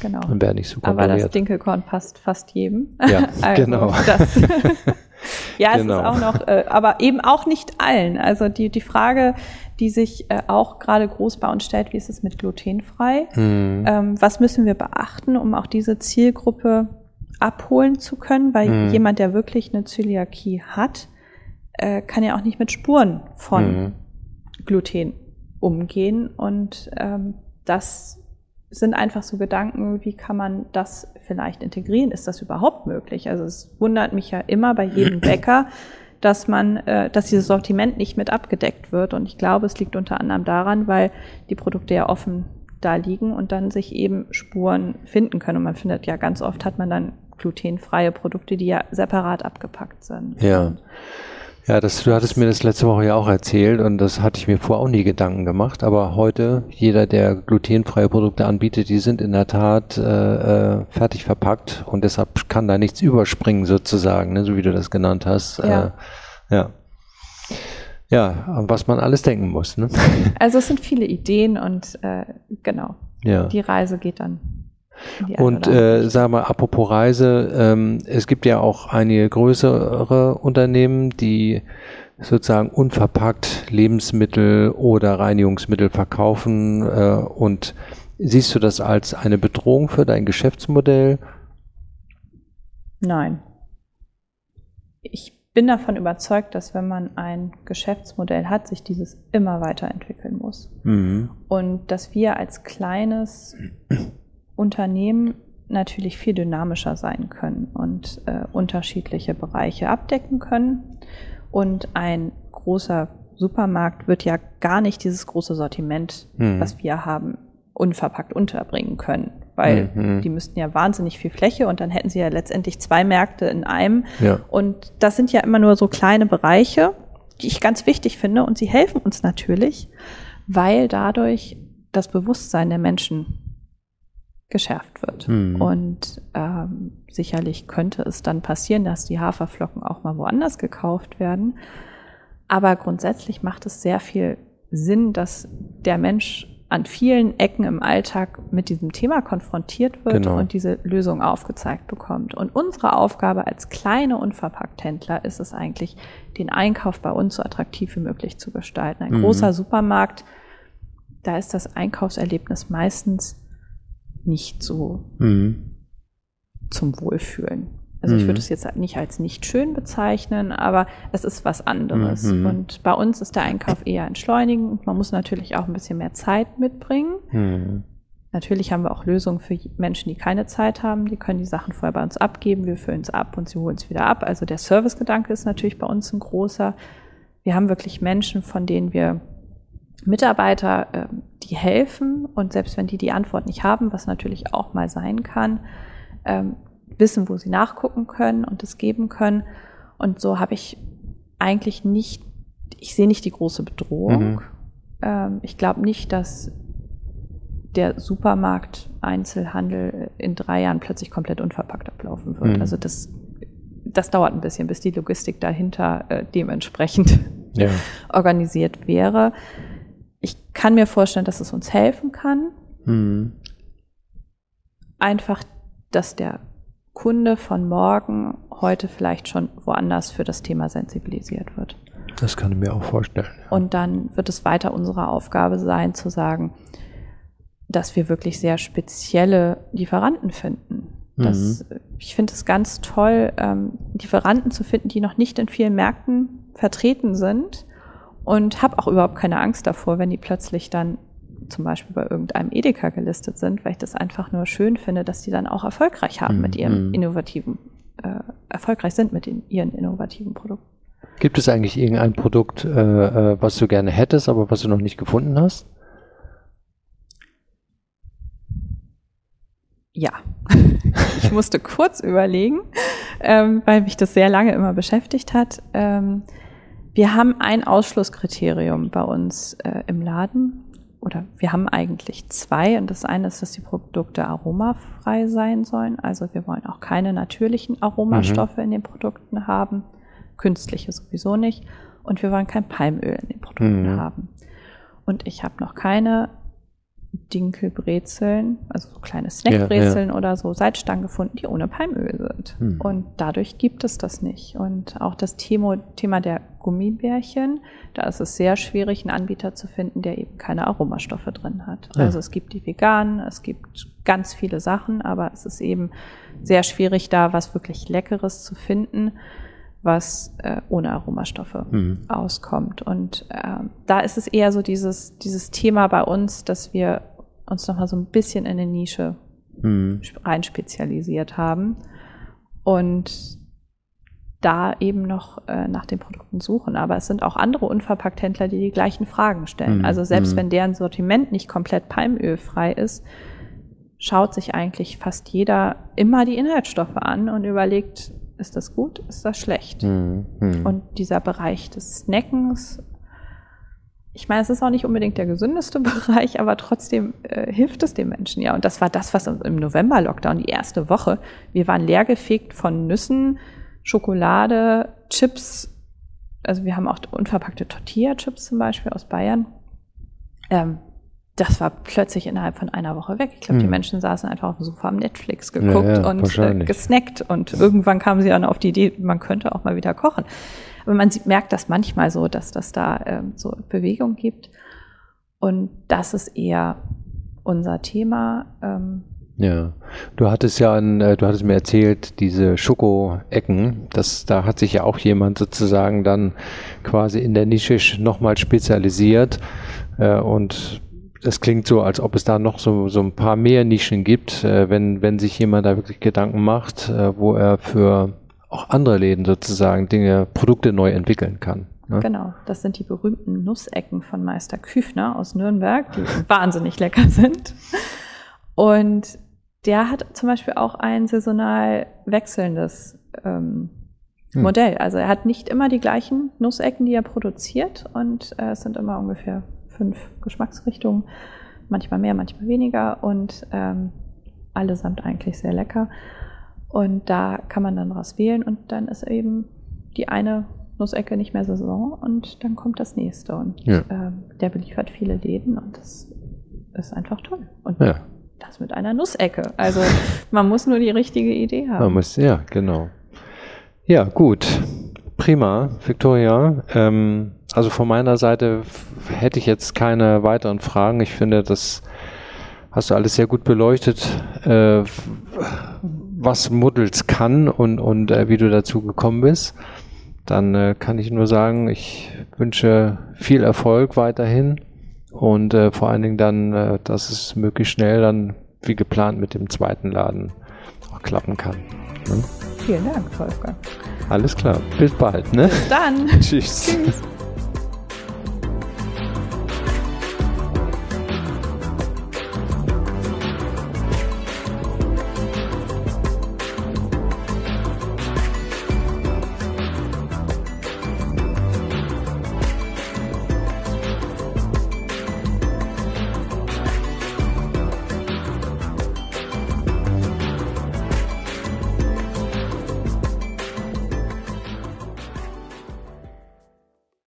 Genau. Und werden nicht so Aber das Dinkelkorn passt fast jedem. Ja, also genau. ja, es genau. ist auch noch, äh, aber eben auch nicht allen. Also die, die Frage, die sich äh, auch gerade groß bei uns stellt, wie ist es mit glutenfrei? Mhm. Ähm, was müssen wir beachten, um auch diese Zielgruppe abholen zu können? Weil mhm. jemand, der wirklich eine Zöliakie hat, äh, kann ja auch nicht mit Spuren von mhm. Gluten umgehen. Und ähm, das sind einfach so Gedanken, wie kann man das vielleicht integrieren? Ist das überhaupt möglich? Also es wundert mich ja immer bei jedem Bäcker, dass man, äh, dass dieses Sortiment nicht mit abgedeckt wird. Und ich glaube, es liegt unter anderem daran, weil die Produkte ja offen da liegen und dann sich eben Spuren finden können. Und man findet ja ganz oft hat man dann glutenfreie Produkte, die ja separat abgepackt sind. Ja. Ja, das, du hattest mir das letzte Woche ja auch erzählt und das hatte ich mir vorher auch nie Gedanken gemacht. Aber heute, jeder, der glutenfreie Produkte anbietet, die sind in der Tat äh, äh, fertig verpackt und deshalb kann da nichts überspringen sozusagen, ne, so wie du das genannt hast. Ja. Äh, ja. Ja, an was man alles denken muss. Ne? Also es sind viele Ideen und äh, genau. Ja. Die Reise geht dann und äh, sag mal, apropos Reise, ähm, es gibt ja auch einige größere Unternehmen, die sozusagen unverpackt Lebensmittel oder Reinigungsmittel verkaufen. Äh, und siehst du das als eine Bedrohung für dein Geschäftsmodell? Nein. Ich bin davon überzeugt, dass wenn man ein Geschäftsmodell hat, sich dieses immer weiterentwickeln muss. Mhm. Und dass wir als kleines Unternehmen natürlich viel dynamischer sein können und äh, unterschiedliche Bereiche abdecken können. Und ein großer Supermarkt wird ja gar nicht dieses große Sortiment, mhm. was wir haben, unverpackt unterbringen können, weil mhm. die müssten ja wahnsinnig viel Fläche und dann hätten sie ja letztendlich zwei Märkte in einem. Ja. Und das sind ja immer nur so kleine Bereiche, die ich ganz wichtig finde und sie helfen uns natürlich, weil dadurch das Bewusstsein der Menschen geschärft wird. Mhm. Und ähm, sicherlich könnte es dann passieren, dass die Haferflocken auch mal woanders gekauft werden. Aber grundsätzlich macht es sehr viel Sinn, dass der Mensch an vielen Ecken im Alltag mit diesem Thema konfrontiert wird genau. und diese Lösung aufgezeigt bekommt. Und unsere Aufgabe als kleine Unverpackthändler ist es eigentlich, den Einkauf bei uns so attraktiv wie möglich zu gestalten. Ein mhm. großer Supermarkt, da ist das Einkaufserlebnis meistens nicht so mhm. zum Wohlfühlen. Also mhm. ich würde es jetzt nicht als nicht schön bezeichnen, aber es ist was anderes. Mhm. Und bei uns ist der Einkauf eher entschleunigend. Man muss natürlich auch ein bisschen mehr Zeit mitbringen. Mhm. Natürlich haben wir auch Lösungen für Menschen, die keine Zeit haben. Die können die Sachen vorher bei uns abgeben. Wir füllen es ab und sie holen es wieder ab. Also der Servicegedanke ist natürlich bei uns ein großer. Wir haben wirklich Menschen, von denen wir Mitarbeiter, ähm, die helfen und selbst wenn die die Antwort nicht haben, was natürlich auch mal sein kann, ähm, wissen, wo sie nachgucken können und es geben können. Und so habe ich eigentlich nicht, ich sehe nicht die große Bedrohung. Mhm. Ähm, ich glaube nicht, dass der Supermarkt Einzelhandel in drei Jahren plötzlich komplett unverpackt ablaufen wird. Mhm. Also das, das dauert ein bisschen, bis die Logistik dahinter äh, dementsprechend ja. organisiert wäre ich kann mir vorstellen, dass es uns helfen kann. Mhm. Einfach, dass der Kunde von morgen heute vielleicht schon woanders für das Thema sensibilisiert wird. Das kann ich mir auch vorstellen. Und dann wird es weiter unsere Aufgabe sein, zu sagen, dass wir wirklich sehr spezielle Lieferanten finden. Das, mhm. Ich finde es ganz toll, ähm, Lieferanten zu finden, die noch nicht in vielen Märkten vertreten sind, und habe auch überhaupt keine Angst davor, wenn die plötzlich dann zum Beispiel bei irgendeinem Edeka gelistet sind, weil ich das einfach nur schön finde, dass die dann auch erfolgreich haben mhm. mit ihrem mhm. innovativen, äh, erfolgreich sind mit den, ihren innovativen Produkten. Gibt es eigentlich irgendein Produkt, äh, äh was du gerne hättest, aber was du noch nicht gefunden hast? Ja. Ich musste kurz überlegen, ähm, weil mich das sehr lange immer beschäftigt hat. Ähm, wir haben ein Ausschlusskriterium bei uns äh, im Laden oder wir haben eigentlich zwei und das eine ist, dass die Produkte aromafrei sein sollen. Also wir wollen auch keine natürlichen Aromastoffe mhm. in den Produkten haben, künstliche sowieso nicht und wir wollen kein Palmöl in den Produkten mhm. haben. Und ich habe noch keine Dinkelbrezeln, also so kleine Snackbrezeln ja, ja. oder so Salzstangen gefunden, die ohne Palmöl sind. Hm. Und dadurch gibt es das nicht. Und auch das Thema, Thema der Gummibärchen, da ist es sehr schwierig, einen Anbieter zu finden, der eben keine Aromastoffe drin hat. Ja. Also es gibt die veganen, es gibt ganz viele Sachen, aber es ist eben sehr schwierig, da was wirklich Leckeres zu finden was äh, ohne Aromastoffe mhm. auskommt. Und äh, da ist es eher so dieses, dieses Thema bei uns, dass wir uns nochmal so ein bisschen in eine Nische mhm. rein spezialisiert haben und da eben noch äh, nach den Produkten suchen. Aber es sind auch andere Unverpackthändler, die die gleichen Fragen stellen. Mhm. Also selbst mhm. wenn deren Sortiment nicht komplett palmölfrei ist, schaut sich eigentlich fast jeder immer die Inhaltsstoffe an und überlegt, ist das gut, ist das schlecht? Mhm. Und dieser Bereich des Snackens, ich meine, es ist auch nicht unbedingt der gesündeste Bereich, aber trotzdem äh, hilft es den Menschen ja. Und das war das, was im November-Lockdown, die erste Woche, wir waren leergefegt von Nüssen, Schokolade, Chips. Also wir haben auch unverpackte Tortilla-Chips zum Beispiel aus Bayern. Ähm, das war plötzlich innerhalb von einer Woche weg. Ich glaube, hm. die Menschen saßen einfach auf dem Sofa, haben Netflix geguckt ja, ja, und äh, gesnackt und irgendwann kamen sie dann auf die Idee, man könnte auch mal wieder kochen. Aber man sieht, merkt das manchmal so, dass das da ähm, so Bewegung gibt. Und das ist eher unser Thema. Ähm, ja, du hattest ja, an, äh, du hattest mir erzählt, diese Schoko-Ecken, das, da hat sich ja auch jemand sozusagen dann quasi in der Nische nochmal spezialisiert äh, und das klingt so, als ob es da noch so, so ein paar mehr Nischen gibt, äh, wenn, wenn sich jemand da wirklich Gedanken macht, äh, wo er für auch andere Läden sozusagen Dinge, Produkte neu entwickeln kann. Ne? Genau, das sind die berühmten Nussecken von Meister Küfner aus Nürnberg, die wahnsinnig lecker sind. Und der hat zum Beispiel auch ein saisonal wechselndes ähm, hm. Modell. Also er hat nicht immer die gleichen Nussecken, die er produziert und äh, es sind immer ungefähr fünf Geschmacksrichtungen, manchmal mehr, manchmal weniger und ähm, allesamt eigentlich sehr lecker. Und da kann man dann was wählen und dann ist eben die eine Nussecke nicht mehr Saison und dann kommt das nächste. Und ja. ähm, der beliefert viele Läden und das ist einfach toll. Und ja. das mit einer Nussecke. Also man muss nur die richtige Idee haben. Man muss, ja, genau. Ja, gut. Prima, Victoria. Ähm, also von meiner Seite hätte ich jetzt keine weiteren Fragen. Ich finde, das hast du alles sehr gut beleuchtet, äh, was Moodles kann und, und äh, wie du dazu gekommen bist. Dann äh, kann ich nur sagen, ich wünsche viel Erfolg weiterhin und äh, vor allen Dingen dann, äh, dass es möglichst schnell dann wie geplant mit dem zweiten Laden auch klappen kann. Ne? Vielen Dank, Wolfgang. Alles klar. Bis bald, ne? Bis dann. Tschüss. Tschüss.